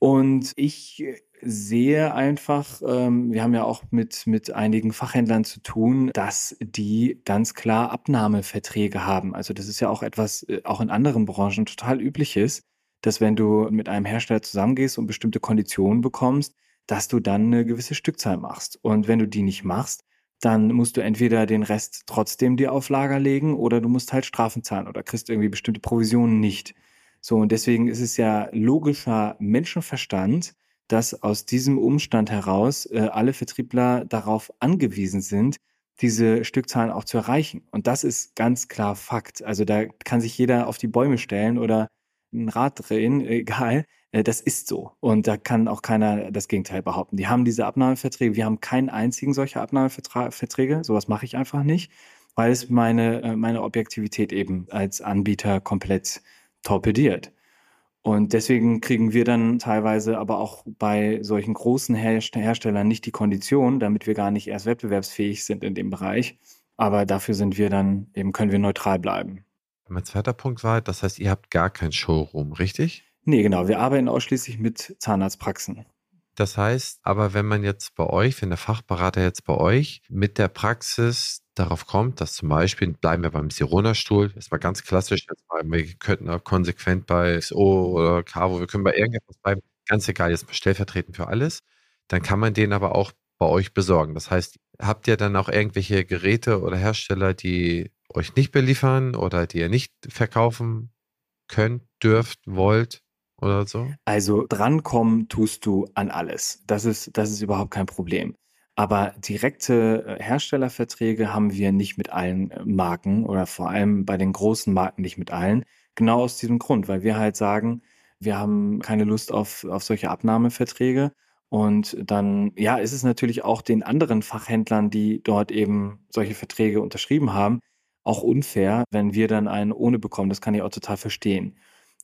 [SPEAKER 2] Und ich sehe einfach, ähm, wir haben ja auch mit, mit einigen Fachhändlern zu tun, dass die ganz klar Abnahmeverträge haben. Also das ist ja auch etwas, äh, auch in anderen Branchen total übliches, dass wenn du mit einem Hersteller zusammengehst und bestimmte Konditionen bekommst, dass du dann eine gewisse Stückzahl machst. Und wenn du die nicht machst, dann musst du entweder den Rest trotzdem dir auf Lager legen oder du musst halt Strafen zahlen oder kriegst irgendwie bestimmte Provisionen nicht. So, und deswegen ist es ja logischer Menschenverstand, dass aus diesem Umstand heraus äh, alle Vertriebler darauf angewiesen sind, diese Stückzahlen auch zu erreichen. Und das ist ganz klar Fakt. Also da kann sich jeder auf die Bäume stellen oder ein Rad drehen, egal. Äh, das ist so. Und da kann auch keiner das Gegenteil behaupten. Die haben diese Abnahmeverträge. Wir haben keinen einzigen solcher Abnahmeverträge. Sowas mache ich einfach nicht, weil es meine, äh, meine Objektivität eben als Anbieter komplett torpediert. Und deswegen kriegen wir dann teilweise aber auch bei solchen großen Herstellern nicht die Kondition, damit wir gar nicht erst wettbewerbsfähig sind in dem Bereich. Aber dafür sind wir dann, eben können wir neutral bleiben.
[SPEAKER 1] Mein zweiter Punkt war, das heißt, ihr habt gar kein Showroom, richtig?
[SPEAKER 2] Nee, genau. Wir arbeiten ausschließlich mit Zahnarztpraxen.
[SPEAKER 1] Das heißt, aber wenn man jetzt bei euch, wenn der Fachberater jetzt bei euch mit der Praxis darauf kommt, dass zum Beispiel, bleiben wir beim Sirona-Stuhl, ist mal ganz klassisch, jetzt mal, wir könnten auch konsequent bei XO oder Cavo, wir können bei irgendetwas bleiben, ganz egal, jetzt mal stellvertretend für alles, dann kann man den aber auch bei euch besorgen. Das heißt, habt ihr dann auch irgendwelche Geräte oder Hersteller, die euch nicht beliefern oder die ihr nicht verkaufen könnt, dürft, wollt oder so?
[SPEAKER 2] Also drankommen tust du an alles. Das ist, das ist überhaupt kein Problem. Aber direkte äh, Herstellerverträge haben wir nicht mit allen äh, Marken oder vor allem bei den großen Marken nicht mit allen. Genau aus diesem Grund, weil wir halt sagen, wir haben keine Lust auf, auf solche Abnahmeverträge. Und dann, ja, ist es natürlich auch den anderen Fachhändlern, die dort eben solche Verträge unterschrieben haben, auch unfair, wenn wir dann einen ohne bekommen. Das kann ich auch total verstehen.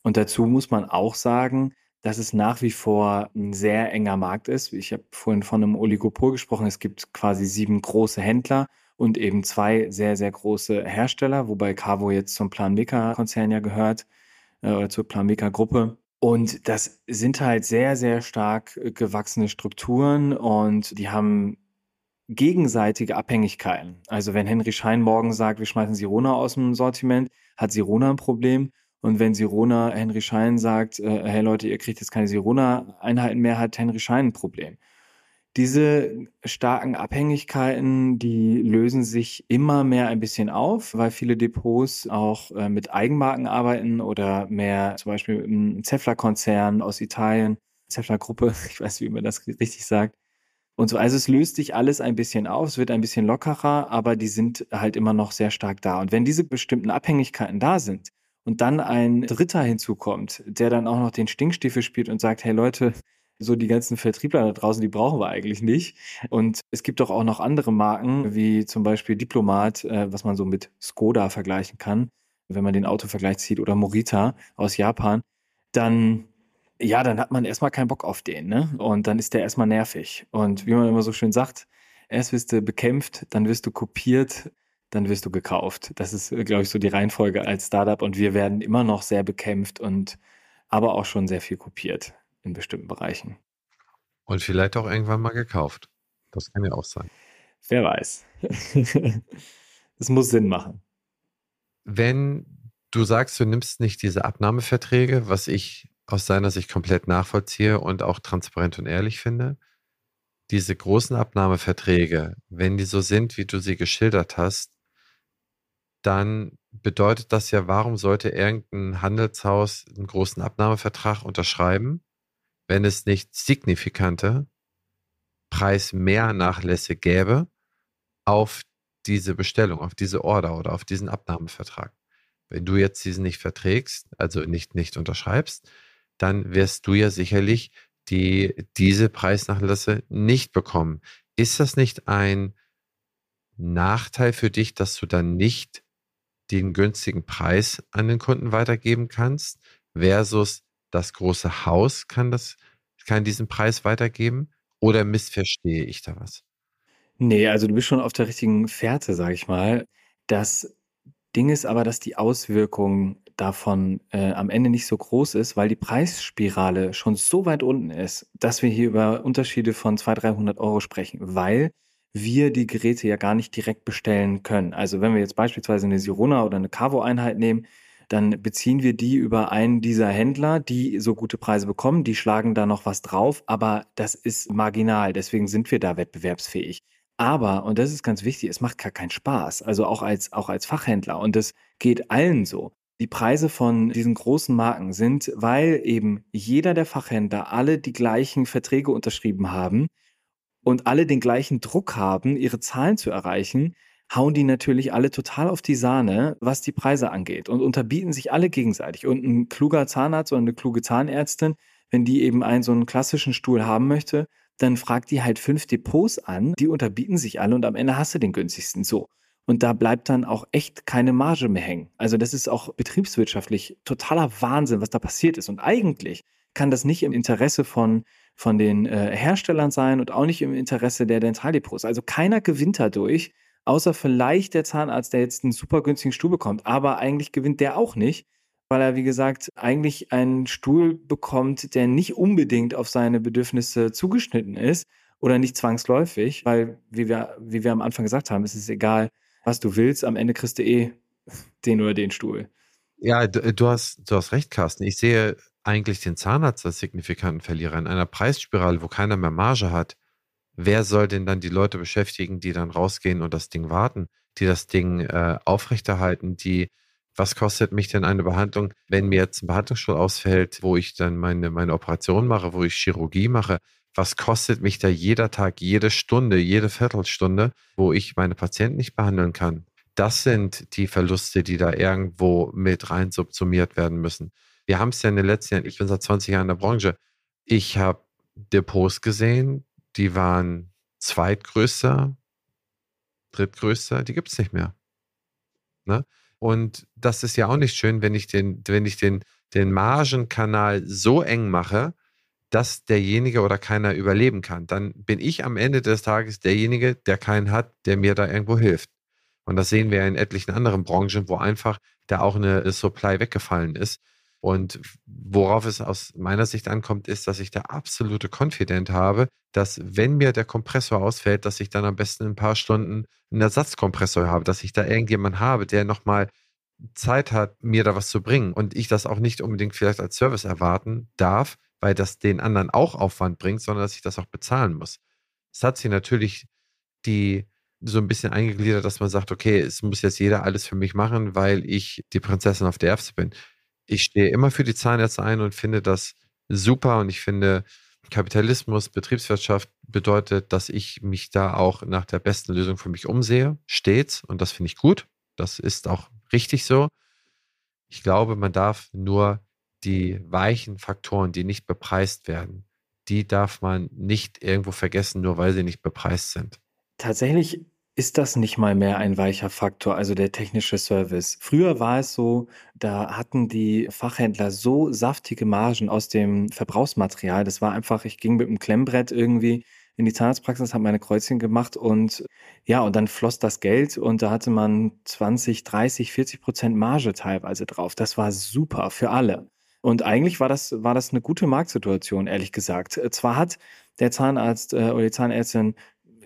[SPEAKER 2] Und dazu muss man auch sagen, dass es nach wie vor ein sehr enger Markt ist. Ich habe vorhin von einem Oligopol gesprochen. Es gibt quasi sieben große Händler und eben zwei sehr, sehr große Hersteller, wobei Cavo jetzt zum Planmeca-Konzern ja gehört äh, oder zur Planmeca-Gruppe. Und das sind halt sehr, sehr stark äh, gewachsene Strukturen und die haben gegenseitige Abhängigkeiten. Also wenn Henry Schein morgen sagt, wir schmeißen Sirona aus dem Sortiment, hat Sirona ein Problem. Und wenn Sirona Henry Schein sagt, äh, hey Leute, ihr kriegt jetzt keine Sirona-Einheiten mehr, hat Henry Schein ein Problem. Diese starken Abhängigkeiten, die lösen sich immer mehr ein bisschen auf, weil viele Depots auch äh, mit Eigenmarken arbeiten oder mehr zum Beispiel im Zeffler-Konzern aus Italien, Zeffler-Gruppe, ich weiß, wie man das richtig sagt. Und so, also es löst sich alles ein bisschen auf, es wird ein bisschen lockerer, aber die sind halt immer noch sehr stark da. Und wenn diese bestimmten Abhängigkeiten da sind und dann ein Dritter hinzukommt, der dann auch noch den Stinkstiefel spielt und sagt, hey Leute, so die ganzen Vertriebler da draußen, die brauchen wir eigentlich nicht. Und es gibt doch auch noch andere Marken, wie zum Beispiel Diplomat, äh, was man so mit Skoda vergleichen kann, wenn man den Autovergleich zieht, oder Morita aus Japan, dann ja, dann hat man erstmal keinen Bock auf den, ne? Und dann ist der erstmal nervig. Und wie man immer so schön sagt, erst wirst du bekämpft, dann wirst du kopiert, dann wirst du gekauft. Das ist, glaube ich, so die Reihenfolge als Startup. Und wir werden immer noch sehr bekämpft und aber auch schon sehr viel kopiert in bestimmten Bereichen.
[SPEAKER 1] Und vielleicht auch irgendwann mal gekauft. Das kann ja auch sein.
[SPEAKER 2] Wer weiß. Es muss Sinn machen.
[SPEAKER 1] Wenn du sagst, du nimmst nicht diese Abnahmeverträge, was ich aus seiner Sicht komplett nachvollziehe und auch transparent und ehrlich finde, diese großen Abnahmeverträge, wenn die so sind, wie du sie geschildert hast, dann bedeutet das ja, warum sollte irgendein Handelshaus einen großen Abnahmevertrag unterschreiben, wenn es nicht signifikante Preismehrnachlässe gäbe auf diese Bestellung, auf diese Order oder auf diesen Abnahmevertrag. Wenn du jetzt diesen nicht verträgst, also nicht, nicht unterschreibst, dann wirst du ja sicherlich die, diese Preisnachlässe nicht bekommen. Ist das nicht ein Nachteil für dich, dass du dann nicht den günstigen Preis an den Kunden weitergeben kannst, versus das große Haus kann das, kann diesen Preis weitergeben? Oder missverstehe ich da was?
[SPEAKER 2] Nee, also du bist schon auf der richtigen Fährte, sag ich mal. Das Ding ist aber, dass die Auswirkung davon äh, am Ende nicht so groß ist, weil die Preisspirale schon so weit unten ist, dass wir hier über Unterschiede von 200, 300 Euro sprechen, weil wir die Geräte ja gar nicht direkt bestellen können. Also wenn wir jetzt beispielsweise eine Sirona oder eine Cavo-Einheit nehmen, dann beziehen wir die über einen dieser Händler, die so gute Preise bekommen. Die schlagen da noch was drauf, aber das ist marginal. Deswegen sind wir da wettbewerbsfähig. Aber, und das ist ganz wichtig, es macht gar keinen Spaß. Also auch als, auch als Fachhändler. Und das geht allen so. Die Preise von diesen großen Marken sind, weil eben jeder der Fachhändler alle die gleichen Verträge unterschrieben haben und alle den gleichen Druck haben, ihre Zahlen zu erreichen, hauen die natürlich alle total auf die Sahne, was die Preise angeht und unterbieten sich alle gegenseitig. Und ein kluger Zahnarzt oder eine kluge Zahnärztin, wenn die eben einen so einen klassischen Stuhl haben möchte, dann fragt die halt fünf Depots an, die unterbieten sich alle und am Ende hast du den günstigsten so. Und da bleibt dann auch echt keine Marge mehr hängen. Also das ist auch betriebswirtschaftlich totaler Wahnsinn, was da passiert ist. Und eigentlich kann das nicht im Interesse von, von den äh, Herstellern sein und auch nicht im Interesse der Dentaldepots. Also keiner gewinnt dadurch, außer vielleicht der Zahnarzt, der jetzt einen super günstigen Stuhl bekommt. Aber eigentlich gewinnt der auch nicht, weil er, wie gesagt, eigentlich einen Stuhl bekommt, der nicht unbedingt auf seine Bedürfnisse zugeschnitten ist oder nicht zwangsläufig, weil, wie wir, wie wir am Anfang gesagt haben, es ist egal, was du willst, am Ende kriegst du eh den oder den Stuhl.
[SPEAKER 1] Ja, du, du hast, du hast recht, Carsten. Ich sehe eigentlich den Zahnarzt als signifikanten Verlierer in einer Preisspirale, wo keiner mehr Marge hat. Wer soll denn dann die Leute beschäftigen, die dann rausgehen und das Ding warten, die das Ding äh, aufrechterhalten, die was kostet mich denn eine Behandlung, wenn mir jetzt ein Behandlungsstuhl ausfällt, wo ich dann meine, meine Operation mache, wo ich Chirurgie mache? Was kostet mich da jeder Tag, jede Stunde, jede Viertelstunde, wo ich meine Patienten nicht behandeln kann? Das sind die Verluste, die da irgendwo mit rein subsumiert werden müssen. Wir haben es ja in den letzten Jahren, ich bin seit 20 Jahren in der Branche, ich habe Depots gesehen, die waren zweitgrößter, drittgrößter, die gibt es nicht mehr. Ne? Und das ist ja auch nicht schön, wenn ich den, wenn ich den, den Margenkanal so eng mache, dass derjenige oder keiner überleben kann. Dann bin ich am Ende des Tages derjenige, der keinen hat, der mir da irgendwo hilft. Und das sehen wir in etlichen anderen Branchen, wo einfach da auch eine Supply weggefallen ist. Und worauf es aus meiner Sicht ankommt, ist, dass ich da absolute Confident habe, dass wenn mir der Kompressor ausfällt, dass ich dann am besten in ein paar Stunden einen Ersatzkompressor habe, dass ich da irgendjemanden habe, der nochmal Zeit hat, mir da was zu bringen und ich das auch nicht unbedingt vielleicht als Service erwarten darf, weil das den anderen auch Aufwand bringt, sondern dass ich das auch bezahlen muss. Es hat sich natürlich die so ein bisschen eingegliedert, dass man sagt, okay, es muss jetzt jeder alles für mich machen, weil ich die Prinzessin auf der Erbse bin ich stehe immer für die Zahnärzte ein und finde das super und ich finde, Kapitalismus, Betriebswirtschaft bedeutet, dass ich mich da auch nach der besten Lösung für mich umsehe, stets. Und das finde ich gut. Das ist auch richtig so. Ich glaube, man darf nur die weichen Faktoren, die nicht bepreist werden, die darf man nicht irgendwo vergessen, nur weil sie nicht bepreist sind.
[SPEAKER 2] Tatsächlich ist das nicht mal mehr ein weicher Faktor, also der technische Service? Früher war es so, da hatten die Fachhändler so saftige Margen aus dem Verbrauchsmaterial. Das war einfach, ich ging mit dem Klemmbrett irgendwie in die Zahnarztpraxis, habe meine Kreuzchen gemacht und ja, und dann floss das Geld und da hatte man 20, 30, 40 Prozent Marge teilweise drauf. Das war super für alle. Und eigentlich war das, war das eine gute Marktsituation, ehrlich gesagt. Zwar hat der Zahnarzt äh, oder die Zahnärztin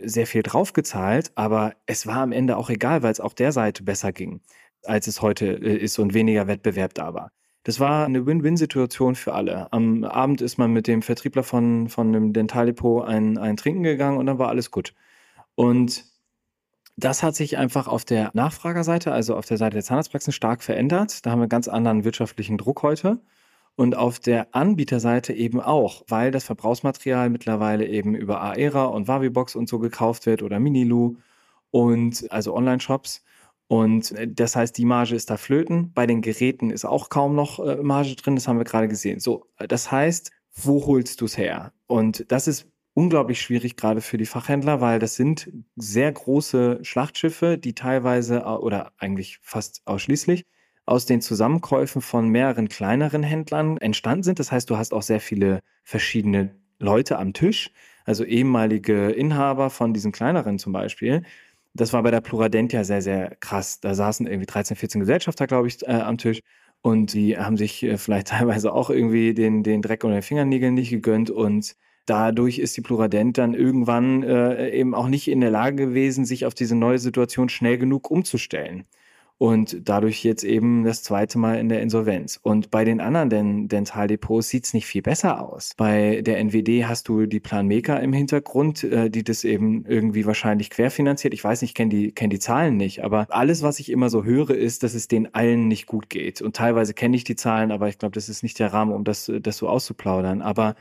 [SPEAKER 2] sehr viel draufgezahlt, aber es war am Ende auch egal, weil es auch der Seite besser ging, als es heute äh, ist und weniger Wettbewerb da war. Das war eine Win-Win-Situation für alle. Am Abend ist man mit dem Vertriebler von, von einem Dentaldepot ein, ein Trinken gegangen und dann war alles gut. Und das hat sich einfach auf der Nachfragerseite, also auf der Seite der Zahnarztpraxen, stark verändert. Da haben wir einen ganz anderen wirtschaftlichen Druck heute und auf der Anbieterseite eben auch, weil das Verbrauchsmaterial mittlerweile eben über Aera und Wavibox und so gekauft wird oder Minilu und also Online-Shops. Und äh, das heißt, die Marge ist da flöten. Bei den Geräten ist auch kaum noch äh, Marge drin, das haben wir gerade gesehen. So, das heißt, wo holst du es her? Und das ist unglaublich schwierig gerade für die Fachhändler, weil das sind sehr große Schlachtschiffe, die teilweise oder eigentlich fast ausschließlich aus den Zusammenkäufen von mehreren kleineren Händlern entstanden sind. Das heißt, du hast auch sehr viele verschiedene Leute am Tisch, also ehemalige Inhaber von diesen kleineren zum Beispiel. Das war bei der Pluradent ja sehr, sehr krass. Da saßen irgendwie 13, 14 Gesellschafter, glaube ich, äh, am Tisch. Und die haben sich äh, vielleicht teilweise auch irgendwie den, den Dreck unter den Fingernägeln nicht gegönnt. Und dadurch ist die Pluradent dann irgendwann äh, eben auch nicht in der Lage gewesen, sich auf diese neue Situation schnell genug umzustellen und dadurch jetzt eben das zweite Mal in der Insolvenz. Und bei den anderen Dentaldepots sieht es nicht viel besser aus. Bei der NWD hast du die Planmaker im Hintergrund, äh, die das eben irgendwie wahrscheinlich querfinanziert. Ich weiß nicht, ich kenne die, kenn die Zahlen nicht, aber alles, was ich immer so höre, ist, dass es den allen nicht gut geht. Und teilweise kenne ich die Zahlen, aber ich glaube, das ist nicht der Rahmen, um das, das so auszuplaudern. Aber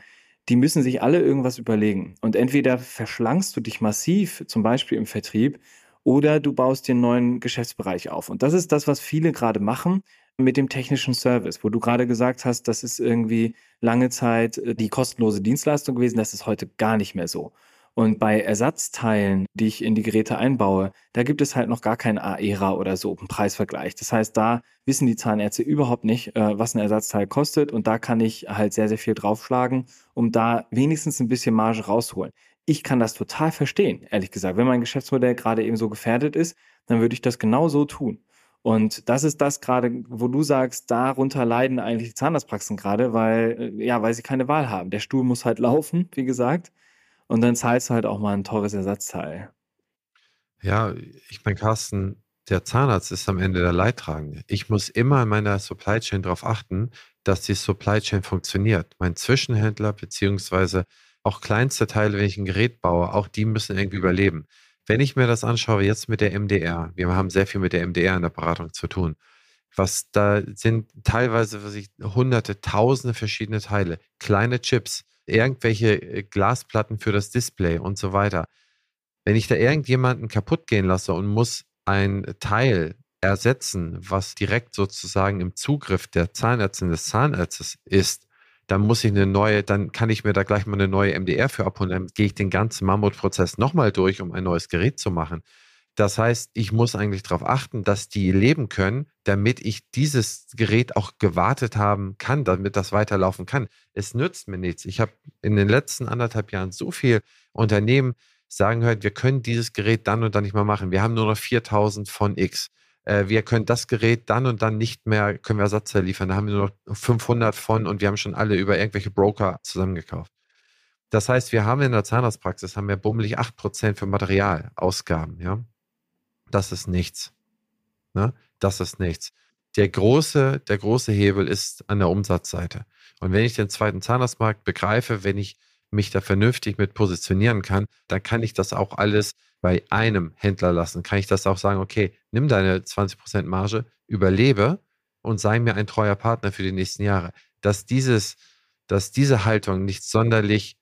[SPEAKER 2] die müssen sich alle irgendwas überlegen. Und entweder verschlankst du dich massiv, zum Beispiel im Vertrieb, oder du baust dir einen neuen Geschäftsbereich auf. Und das ist das, was viele gerade machen mit dem technischen Service, wo du gerade gesagt hast, das ist irgendwie lange Zeit äh, die kostenlose Dienstleistung gewesen, das ist heute gar nicht mehr so. Und bei Ersatzteilen, die ich in die Geräte einbaue, da gibt es halt noch gar kein AERA oder so, einen Preisvergleich. Das heißt, da wissen die Zahnärzte überhaupt nicht, äh, was ein Ersatzteil kostet. Und da kann ich halt sehr, sehr viel draufschlagen, um da wenigstens ein bisschen Marge rausholen ich kann das total verstehen, ehrlich gesagt. Wenn mein Geschäftsmodell gerade eben so gefährdet ist, dann würde ich das genau so tun. Und das ist das gerade, wo du sagst, darunter leiden eigentlich die Zahnarztpraxen gerade, weil, äh, ja, weil sie keine Wahl haben. Der Stuhl muss halt laufen, wie gesagt. Und dann zahlst du halt auch mal ein teures Ersatzteil.
[SPEAKER 1] Ja, ich meine, Carsten, der Zahnarzt ist am Ende der Leidtragende. Ich muss immer in meiner Supply Chain darauf achten, dass die Supply Chain funktioniert. Mein Zwischenhändler beziehungsweise auch kleinste Teile, wenn ich ein Gerät baue, auch die müssen irgendwie überleben. Wenn ich mir das anschaue, jetzt mit der MDR, wir haben sehr viel mit der MDR in der Beratung zu tun. Was da sind teilweise was ich, hunderte, tausende verschiedene Teile, kleine Chips, irgendwelche äh, Glasplatten für das Display und so weiter. Wenn ich da irgendjemanden kaputt gehen lasse und muss ein Teil ersetzen, was direkt sozusagen im Zugriff der Zahnärztin des Zahnarztes ist, dann muss ich eine neue, dann kann ich mir da gleich mal eine neue MDR für abholen. Dann gehe ich den ganzen Mammutprozess nochmal durch, um ein neues Gerät zu machen. Das heißt, ich muss eigentlich darauf achten, dass die leben können, damit ich dieses Gerät auch gewartet haben kann, damit das weiterlaufen kann. Es nützt mir nichts. Ich habe in den letzten anderthalb Jahren so viel Unternehmen sagen hört, wir können dieses Gerät dann und dann nicht mehr machen. Wir haben nur noch 4000 von X. Äh, wir können das Gerät dann und dann nicht mehr, können wir Ersatzteile liefern. Da haben wir nur noch 500 von und wir haben schon alle über irgendwelche Broker zusammengekauft. Das heißt, wir haben in der Zahnarztpraxis haben wir bummelig 8% für Materialausgaben, ja. Das ist nichts. Ne? Das ist nichts. Der große, der große Hebel ist an der Umsatzseite. Und wenn ich den zweiten Zahnarztmarkt begreife, wenn ich mich da vernünftig mit positionieren kann, dann kann ich das auch alles bei einem Händler lassen. Kann ich das auch sagen, okay, nimm deine 20% Marge, überlebe und sei mir ein treuer Partner für die nächsten Jahre. Dass dieses, dass diese Haltung nicht sonderlich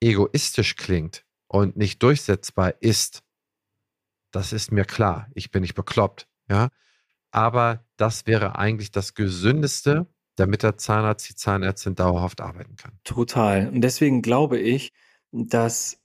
[SPEAKER 1] egoistisch klingt und nicht durchsetzbar ist, das ist mir klar. Ich bin nicht bekloppt, ja. Aber das wäre eigentlich das Gesündeste, damit der Zahnarzt, die Zahnärztin dauerhaft arbeiten kann.
[SPEAKER 2] Total. Und deswegen glaube ich, dass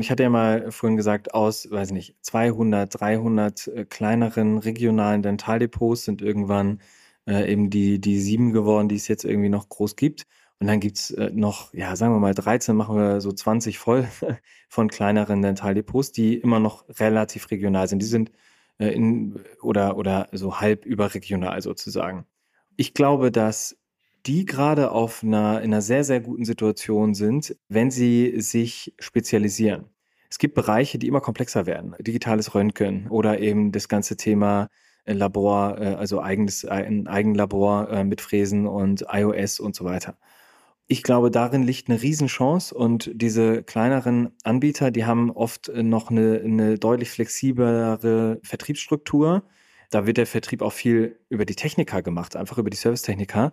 [SPEAKER 2] ich hatte ja mal vorhin gesagt, aus, weiß nicht, 200, 300 äh, kleineren regionalen Dentaldepots sind irgendwann äh, eben die, die sieben geworden, die es jetzt irgendwie noch groß gibt. Und dann gibt's äh, noch, ja, sagen wir mal 13, machen wir so 20 voll von kleineren Dentaldepots, die immer noch relativ regional sind. Die sind äh, in oder, oder so halb überregional sozusagen. Ich glaube, dass die gerade auf einer, in einer sehr, sehr guten Situation sind, wenn sie sich spezialisieren. Es gibt Bereiche, die immer komplexer werden. Digitales Röntgen oder eben das ganze Thema äh, Labor, äh, also eigenes, ein Eigenlabor mit Fräsen und iOS und so weiter ich glaube, darin liegt eine Riesenchance und diese kleineren Anbieter, die haben oft äh, noch eine, eine deutlich flexiblere Vertriebsstruktur. Da wird der Vertrieb auch viel über die Techniker gemacht, einfach über die Servicetechniker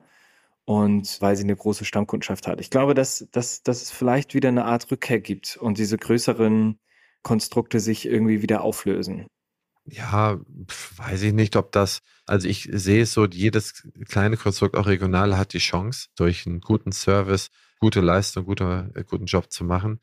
[SPEAKER 2] und weil sie eine große Stammkundschaft hat. Ich glaube, dass, dass, dass es vielleicht wieder eine Art Rückkehr gibt und diese größeren Konstrukte sich irgendwie wieder auflösen.
[SPEAKER 1] Ja, weiß ich nicht, ob das, also ich sehe es so, jedes kleine Konstrukt, auch regional, hat die Chance, durch einen guten Service, gute Leistung, gute, äh, guten Job zu machen.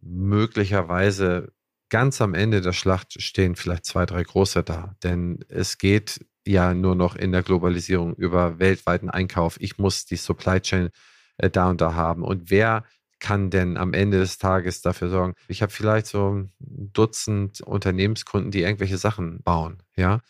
[SPEAKER 1] Möglicherweise ganz am Ende der Schlacht stehen vielleicht zwei, drei große da, denn es geht ja nur noch in der Globalisierung über weltweiten Einkauf. Ich muss die Supply Chain äh, da und da haben. Und wer kann denn am Ende des Tages dafür sorgen? Ich habe vielleicht so ein Dutzend Unternehmenskunden, die irgendwelche Sachen bauen, ja.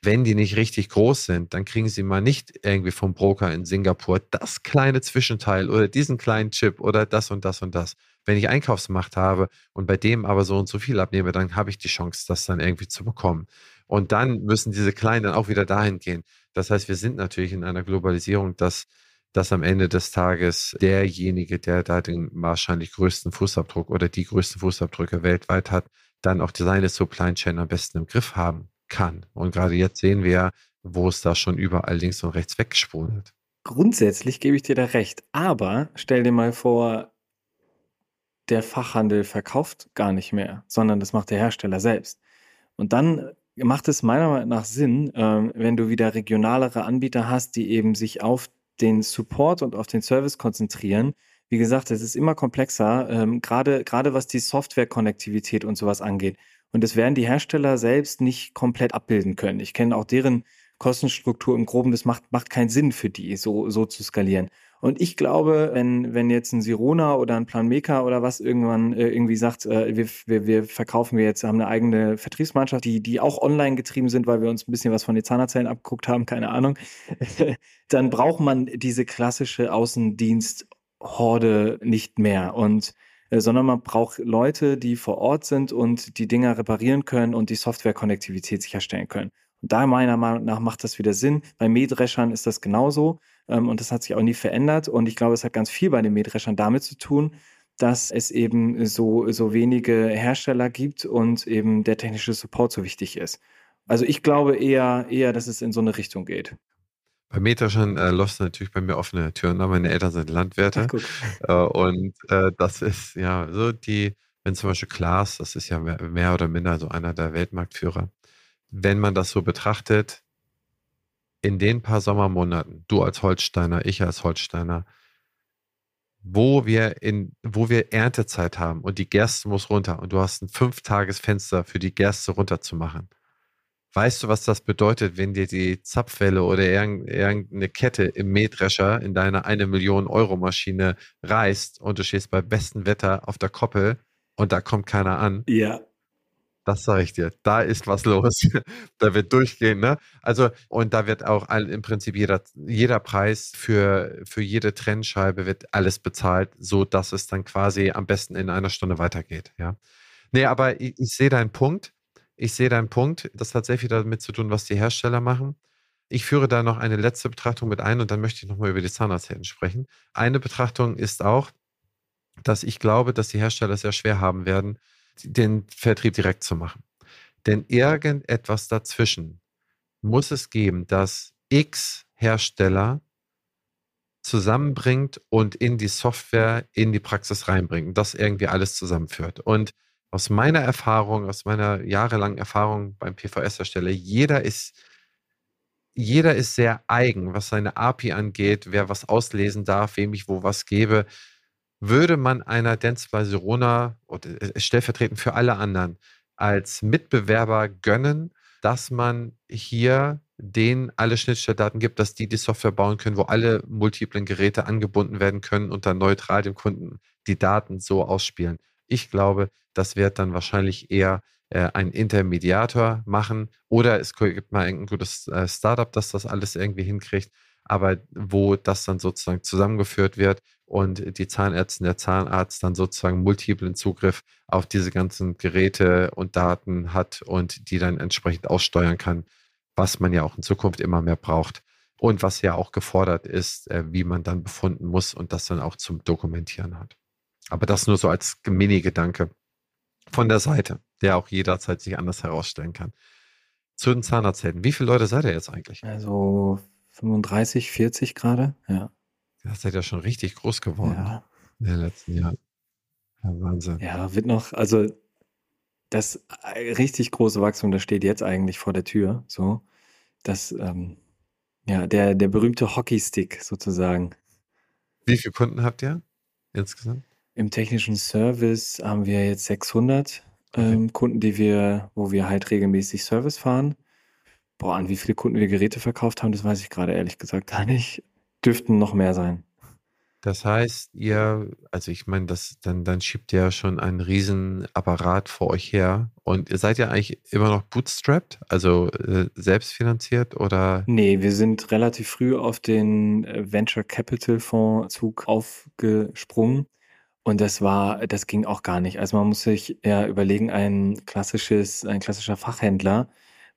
[SPEAKER 1] Wenn die nicht richtig groß sind, dann kriegen sie mal nicht irgendwie vom Broker in Singapur das kleine Zwischenteil oder diesen kleinen Chip oder das und das und das. Wenn ich Einkaufsmacht habe und bei dem aber so und so viel abnehme, dann habe ich die Chance, das dann irgendwie zu bekommen. Und dann müssen diese Kleinen dann auch wieder dahin gehen. Das heißt, wir sind natürlich in einer Globalisierung, dass dass am Ende des Tages derjenige, der da den wahrscheinlich größten Fußabdruck oder die größten Fußabdrücke weltweit hat, dann auch seine Supply Chain am besten im Griff haben kann. Und gerade jetzt sehen wir, wo es da schon überall links und rechts weggesprudelt.
[SPEAKER 2] Grundsätzlich gebe ich dir da recht. Aber stell dir mal vor, der Fachhandel verkauft gar nicht mehr, sondern das macht der Hersteller selbst. Und dann macht es meiner Meinung nach Sinn, äh, wenn du wieder regionalere Anbieter hast, die eben sich auf den Support und auf den Service konzentrieren. Wie gesagt, es ist immer komplexer, ähm, gerade gerade was die Software-Konnektivität und sowas angeht. Und das werden die Hersteller selbst nicht komplett abbilden können. Ich kenne auch deren Kostenstruktur im Groben. Das macht macht keinen Sinn für die, so so zu skalieren. Und ich glaube, wenn, wenn jetzt ein Sirona oder ein Planmaker oder was irgendwann äh, irgendwie sagt, äh, wir, wir, wir verkaufen wir jetzt, haben eine eigene Vertriebsmannschaft, die, die auch online getrieben sind, weil wir uns ein bisschen was von den Zahnerzellen abgeguckt haben, keine Ahnung, dann braucht man diese klassische Außendiensthorde nicht mehr. Und äh, sondern man braucht Leute, die vor Ort sind und die Dinger reparieren können und die Software-Konnektivität sicherstellen können. Und da meiner Meinung nach macht das wieder Sinn. Bei Mähdreschern ist das genauso. Ähm, und das hat sich auch nie verändert. Und ich glaube, es hat ganz viel bei den Mähdreschern damit zu tun, dass es eben so, so wenige Hersteller gibt und eben der technische Support so wichtig ist. Also ich glaube eher, eher, dass es in so eine Richtung geht.
[SPEAKER 1] Bei Mähdreschern äh, läuft natürlich bei mir offene Türen, aber meine Eltern sind Landwirte. Äh, und äh, das ist ja so die, wenn zum Beispiel Klaas, das ist ja mehr, mehr oder minder so einer der Weltmarktführer, wenn man das so betrachtet, in den paar Sommermonaten, du als Holsteiner, ich als Holsteiner, wo wir in, wo wir Erntezeit haben und die Gerste muss runter und du hast ein Fünf-Tages-Fenster für die Gerste runterzumachen. Weißt du, was das bedeutet, wenn dir die Zapfwelle oder irgendeine Kette im Mähdrescher in deiner eine Million Euro Maschine reißt und du stehst bei bestem Wetter auf der Koppel und da kommt keiner an?
[SPEAKER 2] Ja.
[SPEAKER 1] Das sage ich dir. Da ist was los. da wird durchgehen, ne? Also, und da wird auch all, im Prinzip jeder, jeder Preis für, für jede Trennscheibe wird alles bezahlt, so dass es dann quasi am besten in einer Stunde weitergeht, ja. Nee, aber ich, ich sehe deinen Punkt. Ich sehe deinen Punkt. Das hat sehr viel damit zu tun, was die Hersteller machen. Ich führe da noch eine letzte Betrachtung mit ein und dann möchte ich nochmal über die Zahnarzthelden sprechen. Eine Betrachtung ist auch, dass ich glaube, dass die Hersteller sehr schwer haben werden, den Vertrieb direkt zu machen. Denn irgendetwas dazwischen muss es geben, dass X Hersteller zusammenbringt und in die Software, in die Praxis reinbringt und das irgendwie alles zusammenführt. Und aus meiner Erfahrung, aus meiner jahrelangen Erfahrung beim PVS-Hersteller, jeder ist, jeder ist sehr eigen, was seine API angeht, wer was auslesen darf, wem ich wo was gebe würde man einer Dentsply Sirona äh, stellvertretend für alle anderen als Mitbewerber gönnen, dass man hier denen alle Schnittstelldaten gibt, dass die die Software bauen können, wo alle multiplen Geräte angebunden werden können und dann neutral dem Kunden die Daten so ausspielen. Ich glaube, das wird dann wahrscheinlich eher äh, ein Intermediator machen oder es gibt mal ein gutes äh, Startup, das das alles irgendwie hinkriegt aber wo das dann sozusagen zusammengeführt wird und die Zahnärztin, der Zahnarzt dann sozusagen multiplen Zugriff auf diese ganzen Geräte und Daten hat und die dann entsprechend aussteuern kann, was man ja auch in Zukunft immer mehr braucht und was ja auch gefordert ist, äh, wie man dann befunden muss und das dann auch zum Dokumentieren hat. Aber das nur so als Mini-Gedanke von der Seite, der auch jederzeit sich anders herausstellen kann. Zu den Zahnarzthelden. Wie viele Leute seid ihr jetzt eigentlich?
[SPEAKER 2] Also 35, 40 gerade, ja.
[SPEAKER 1] Das seid ja schon richtig groß geworden ja. in den letzten Jahren. Ja, Wahnsinn.
[SPEAKER 2] Ja, wird noch, also das äh, richtig große Wachstum, das steht jetzt eigentlich vor der Tür. So, das, ähm, ja, der, der berühmte Hockeystick sozusagen.
[SPEAKER 1] Wie viele Kunden habt ihr insgesamt?
[SPEAKER 2] Im technischen Service haben wir jetzt 600 okay. ähm, Kunden, die wir, wo wir halt regelmäßig Service fahren. Boah, an wie viele Kunden wir Geräte verkauft haben, das weiß ich gerade ehrlich gesagt gar nicht. Dürften noch mehr sein.
[SPEAKER 1] Das heißt, ihr, also ich meine, das, dann, dann schiebt ihr ja schon einen riesen Apparat vor euch her. Und ihr seid ja eigentlich immer noch bootstrapped, also äh, selbstfinanziert oder?
[SPEAKER 2] Nee, wir sind relativ früh auf den äh, Venture Capital Fonds Zug aufgesprungen. Und das war, das ging auch gar nicht. Also man muss sich ja überlegen, ein klassisches, ein klassischer Fachhändler,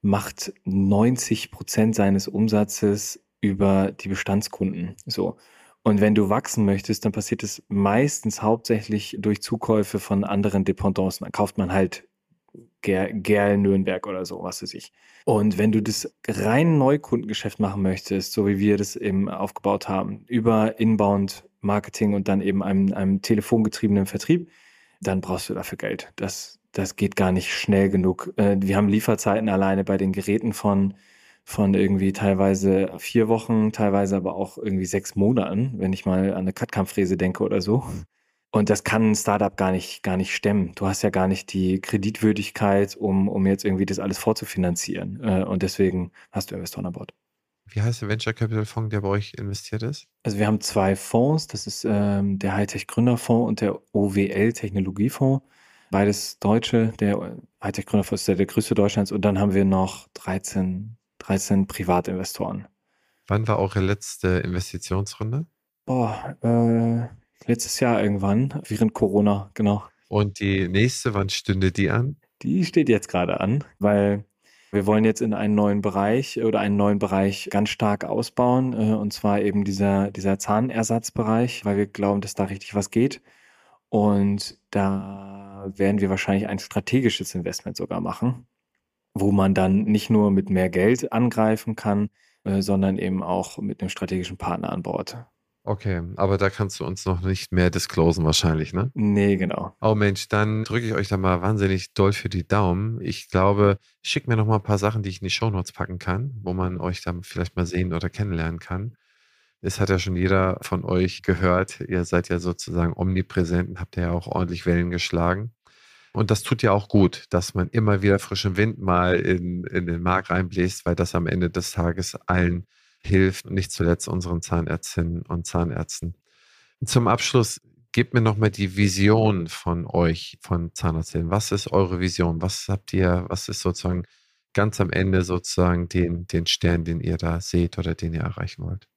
[SPEAKER 2] macht 90 Prozent seines Umsatzes über die Bestandskunden. So. Und wenn du wachsen möchtest, dann passiert es meistens hauptsächlich durch Zukäufe von anderen Dependancen. Dann kauft man halt Gerl Nürnberg oder so, was weiß ich. Und wenn du das rein Neukundengeschäft machen möchtest, so wie wir das eben aufgebaut haben, über Inbound Marketing und dann eben einem, einem telefongetriebenen Vertrieb, dann brauchst du dafür Geld. Das, das geht gar nicht schnell genug. Äh, wir haben Lieferzeiten alleine bei den Geräten von, von irgendwie teilweise vier Wochen, teilweise aber auch irgendwie sechs Monaten, wenn ich mal an eine Cutkampffräse denke oder so. Und das kann ein Startup gar nicht, gar nicht stemmen. Du hast ja gar nicht die Kreditwürdigkeit, um, um jetzt irgendwie das alles vorzufinanzieren. Äh, und deswegen hast du Investoren an Bord.
[SPEAKER 1] Wie heißt der Venture Capital Fonds, der bei euch investiert ist?
[SPEAKER 2] Also wir haben zwei Fonds. Das ist ähm, der Hightech Gründerfonds und der OWL Technologiefonds. Beides Deutsche. Der Hightech Gründerfonds ist der, größte Deutschlands. Und dann haben wir noch 13, 13 Privatinvestoren.
[SPEAKER 1] Wann war eure letzte Investitionsrunde?
[SPEAKER 2] Boah, äh, letztes Jahr irgendwann, während Corona, genau.
[SPEAKER 1] Und die nächste, wann stünde die an?
[SPEAKER 2] Die steht jetzt gerade an, weil wir wollen jetzt in einen neuen Bereich oder einen neuen Bereich ganz stark ausbauen, äh, und zwar eben dieser, dieser Zahnersatzbereich, weil wir glauben, dass da richtig was geht. Und da werden wir wahrscheinlich ein strategisches Investment sogar machen, wo man dann nicht nur mit mehr Geld angreifen kann, äh, sondern eben auch mit einem strategischen Partner an Bord.
[SPEAKER 1] Okay, aber da kannst du uns noch nicht mehr disclosen wahrscheinlich, ne?
[SPEAKER 2] Nee, genau.
[SPEAKER 1] Oh Mensch, dann drücke ich euch da mal wahnsinnig doll für die Daumen. Ich glaube, schickt mir noch mal ein paar Sachen, die ich in die Shownotes packen kann, wo man euch dann vielleicht mal sehen oder kennenlernen kann. Es hat ja schon jeder von euch gehört. Ihr seid ja sozusagen omnipräsent und habt ja auch ordentlich Wellen geschlagen. Und das tut ja auch gut, dass man immer wieder frischen Wind mal in, in den Markt reinbläst, weil das am Ende des Tages allen hilft, nicht zuletzt unseren Zahnärztinnen und Zahnärzten. Zum Abschluss, gebt mir nochmal die Vision von euch, von Zahnarzthelden. Was ist eure Vision? Was habt ihr, was ist sozusagen ganz am Ende sozusagen den, den Stern, den ihr da seht oder den ihr erreichen wollt?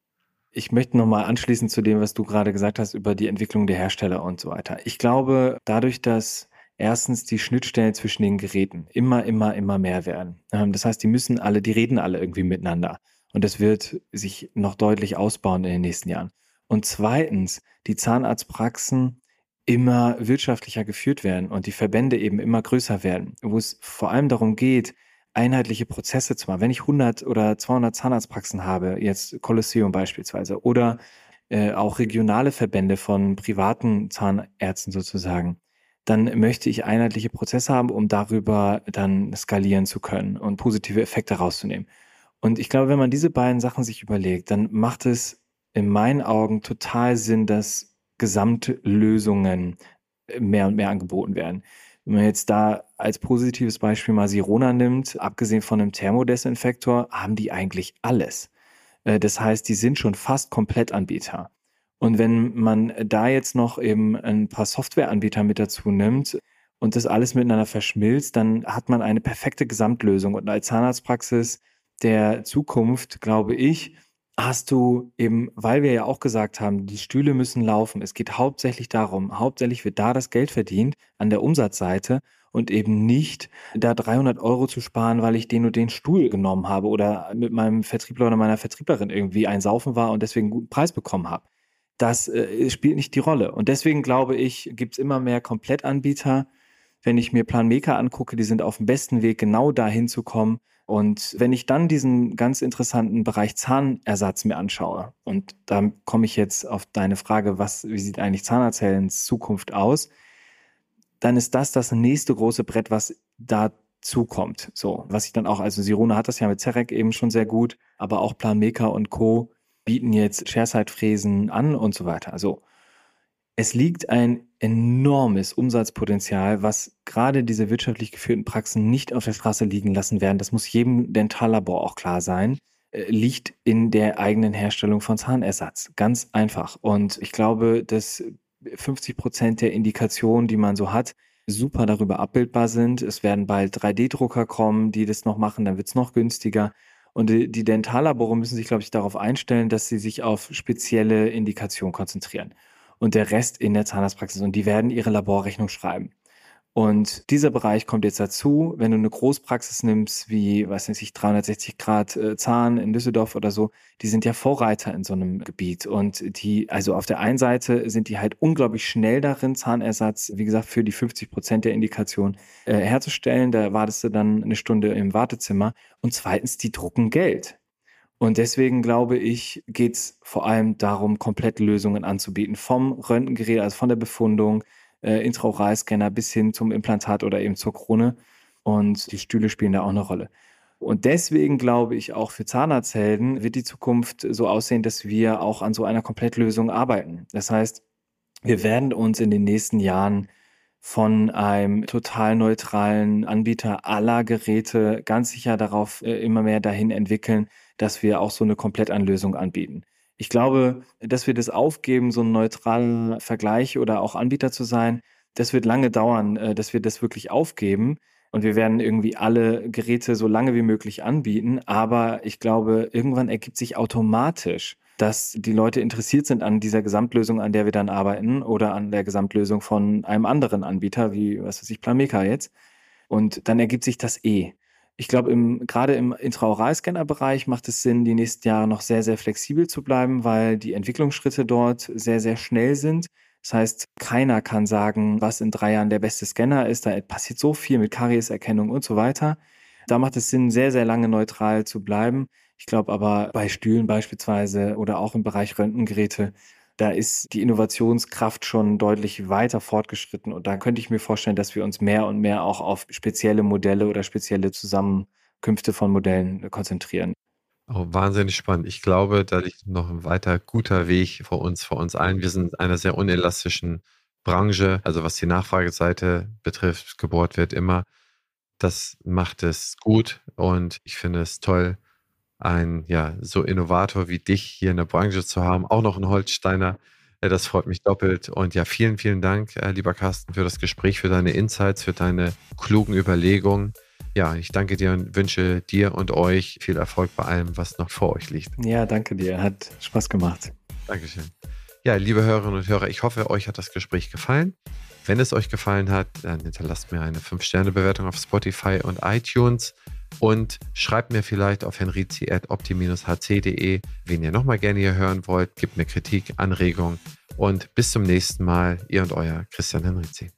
[SPEAKER 2] Ich möchte nochmal anschließen zu dem, was du gerade gesagt hast über die Entwicklung der Hersteller und so weiter. Ich glaube, dadurch, dass erstens die Schnittstellen zwischen den Geräten immer, immer, immer mehr werden. Ähm, das heißt, die müssen alle, die reden alle irgendwie miteinander. Und das wird sich noch deutlich ausbauen in den nächsten Jahren. Und zweitens, die Zahnarztpraxen immer wirtschaftlicher geführt werden und die Verbände eben immer größer werden, wo es vor allem darum geht, einheitliche Prozesse zu machen. Wenn ich 100 oder 200 Zahnarztpraxen habe, jetzt Kolosseum beispielsweise, oder äh, auch regionale Verbände von privaten Zahnärzten sozusagen, dann möchte ich einheitliche Prozesse haben, um darüber dann skalieren zu können und positive Effekte rauszunehmen. Und ich glaube, wenn man diese beiden Sachen sich überlegt, dann macht es in meinen Augen total Sinn, dass Gesamtlösungen mehr und mehr angeboten werden. Wenn man jetzt da als positives Beispiel mal Sirona nimmt, abgesehen von einem Thermodesinfektor, haben die eigentlich alles. Äh, das heißt, die sind schon fast Komplettanbieter. Und wenn man da jetzt noch eben ein paar Softwareanbieter mit dazu nimmt und das alles miteinander verschmilzt, dann hat man eine perfekte Gesamtlösung. Und als Zahnarztpraxis der Zukunft, glaube ich, hast du eben, weil wir ja auch gesagt haben, die Stühle müssen laufen. Es geht hauptsächlich darum, hauptsächlich wird da das Geld verdient an der Umsatzseite und eben nicht da 300 Euro zu sparen, weil ich den und den Stuhl genommen habe oder mit meinem Vertriebler oder meiner Vertrieblerin irgendwie ein Saufen war und deswegen einen guten Preis bekommen habe. Das äh, spielt nicht die Rolle. Und deswegen glaube ich, gibt es immer mehr Komplettanbieter. Wenn ich mir Plan Maker angucke, die sind auf dem besten Weg, genau dahin zu kommen, und wenn ich dann diesen ganz interessanten Bereich Zahnersatz mir anschaue, und da komme ich jetzt auf deine Frage, was, wie sieht eigentlich Zahnarzthelens Zukunft aus, dann ist das das nächste große Brett, was dazu kommt. So, was ich dann auch, also Sirona hat das ja mit Zerek eben schon sehr gut, aber auch Planmaker und Co. bieten jetzt Shareside-Fräsen an und so weiter. Also, es liegt ein enormes Umsatzpotenzial, was gerade diese wirtschaftlich geführten Praxen nicht auf der Straße liegen lassen werden. Das muss jedem Dentallabor auch klar sein äh, liegt in der eigenen Herstellung von Zahnersatz. Ganz einfach. Und ich glaube, dass 50 Prozent der Indikationen, die man so hat, super darüber abbildbar sind. Es werden bald 3D-Drucker kommen, die das noch machen, dann wird es noch günstiger. Und die, die Dentallabore müssen sich, glaube ich, darauf einstellen, dass sie sich auf spezielle Indikationen konzentrieren und der Rest in der Zahnarztpraxis. Und die werden ihre Laborrechnung schreiben. Und dieser Bereich kommt jetzt dazu, wenn du eine Großpraxis nimmst, wie, weiß ich, 360 Grad äh, Zahn in Düsseldorf oder so, die sind ja Vorreiter in so einem Gebiet. Und die, also auf der einen Seite sind die halt unglaublich schnell darin, Zahnersatz, wie gesagt, für die 50 Prozent der Indikation äh, herzustellen. Da wartest du dann eine Stunde im Wartezimmer. Und zweitens, die drucken Geld. Und deswegen glaube ich, geht es vor allem darum, komplett Lösungen anzubieten. Vom Röntgengerät, also von der Befundung, äh, Intraoralscanner bis hin zum Implantat oder eben zur Krone. Und die Stühle spielen da auch eine Rolle. Und deswegen glaube ich, auch für Zahnarzthelden wird die Zukunft so aussehen, dass wir auch an so einer Komplettlösung arbeiten. Das heißt, wir werden uns in den nächsten Jahren von einem total neutralen Anbieter aller Geräte ganz sicher darauf äh, immer mehr dahin entwickeln, dass wir auch so eine Komplettanlösung anbieten. Ich glaube, dass wir das aufgeben, so ein neutraler Vergleich oder auch Anbieter zu sein, das wird lange dauern, äh, dass wir das wirklich aufgeben. Und wir werden irgendwie alle Geräte so lange wie möglich anbieten. Aber ich glaube, irgendwann ergibt sich automatisch, dass die Leute interessiert sind an dieser Gesamtlösung, an der wir dann arbeiten oder an der Gesamtlösung von einem anderen Anbieter, wie, was weiß ich, Planmeka jetzt. Und dann ergibt sich das eh. Ich glaube, im, gerade im Intraoralscanner-Bereich macht es Sinn, die nächsten Jahre noch sehr, sehr flexibel zu bleiben, weil die Entwicklungsschritte dort sehr, sehr schnell sind. Das heißt, keiner kann sagen, was in drei Jahren der beste Scanner ist. Da passiert so viel mit Karieserkennung und so weiter. Da macht es Sinn, sehr, sehr lange neutral zu bleiben. Ich glaube aber bei Stühlen beispielsweise oder auch im Bereich Röntgengeräte, da ist die Innovationskraft schon deutlich weiter fortgeschritten. Und da könnte ich mir vorstellen, dass wir uns mehr und mehr auch auf spezielle Modelle oder spezielle Zusammenkünfte von Modellen konzentrieren.
[SPEAKER 1] Oh, wahnsinnig spannend. Ich glaube, da liegt noch ein weiter guter Weg vor uns, vor uns allen. Wir sind in einer sehr unelastischen Branche, also was die Nachfrageseite betrifft, gebohrt wird immer. Das macht es gut und ich finde es toll, einen ja, so Innovator wie dich hier in der Branche zu haben, auch noch ein Holsteiner. Äh, das freut mich doppelt. Und ja, vielen, vielen Dank, äh, lieber Carsten, für das Gespräch, für deine Insights, für deine klugen Überlegungen. Ja, ich danke dir und wünsche dir und euch viel Erfolg bei allem, was noch vor euch liegt.
[SPEAKER 2] Ja, danke dir. Hat Spaß gemacht.
[SPEAKER 1] Dankeschön. Ja, liebe Hörerinnen und Hörer, ich hoffe, euch hat das Gespräch gefallen. Wenn es euch gefallen hat, dann hinterlasst mir eine 5-Sterne-Bewertung auf Spotify und iTunes und schreibt mir vielleicht auf henrizi.opti-hc.de, wen ihr nochmal gerne hier hören wollt. Gebt mir Kritik, Anregungen und bis zum nächsten Mal. Ihr und euer Christian Henrizi.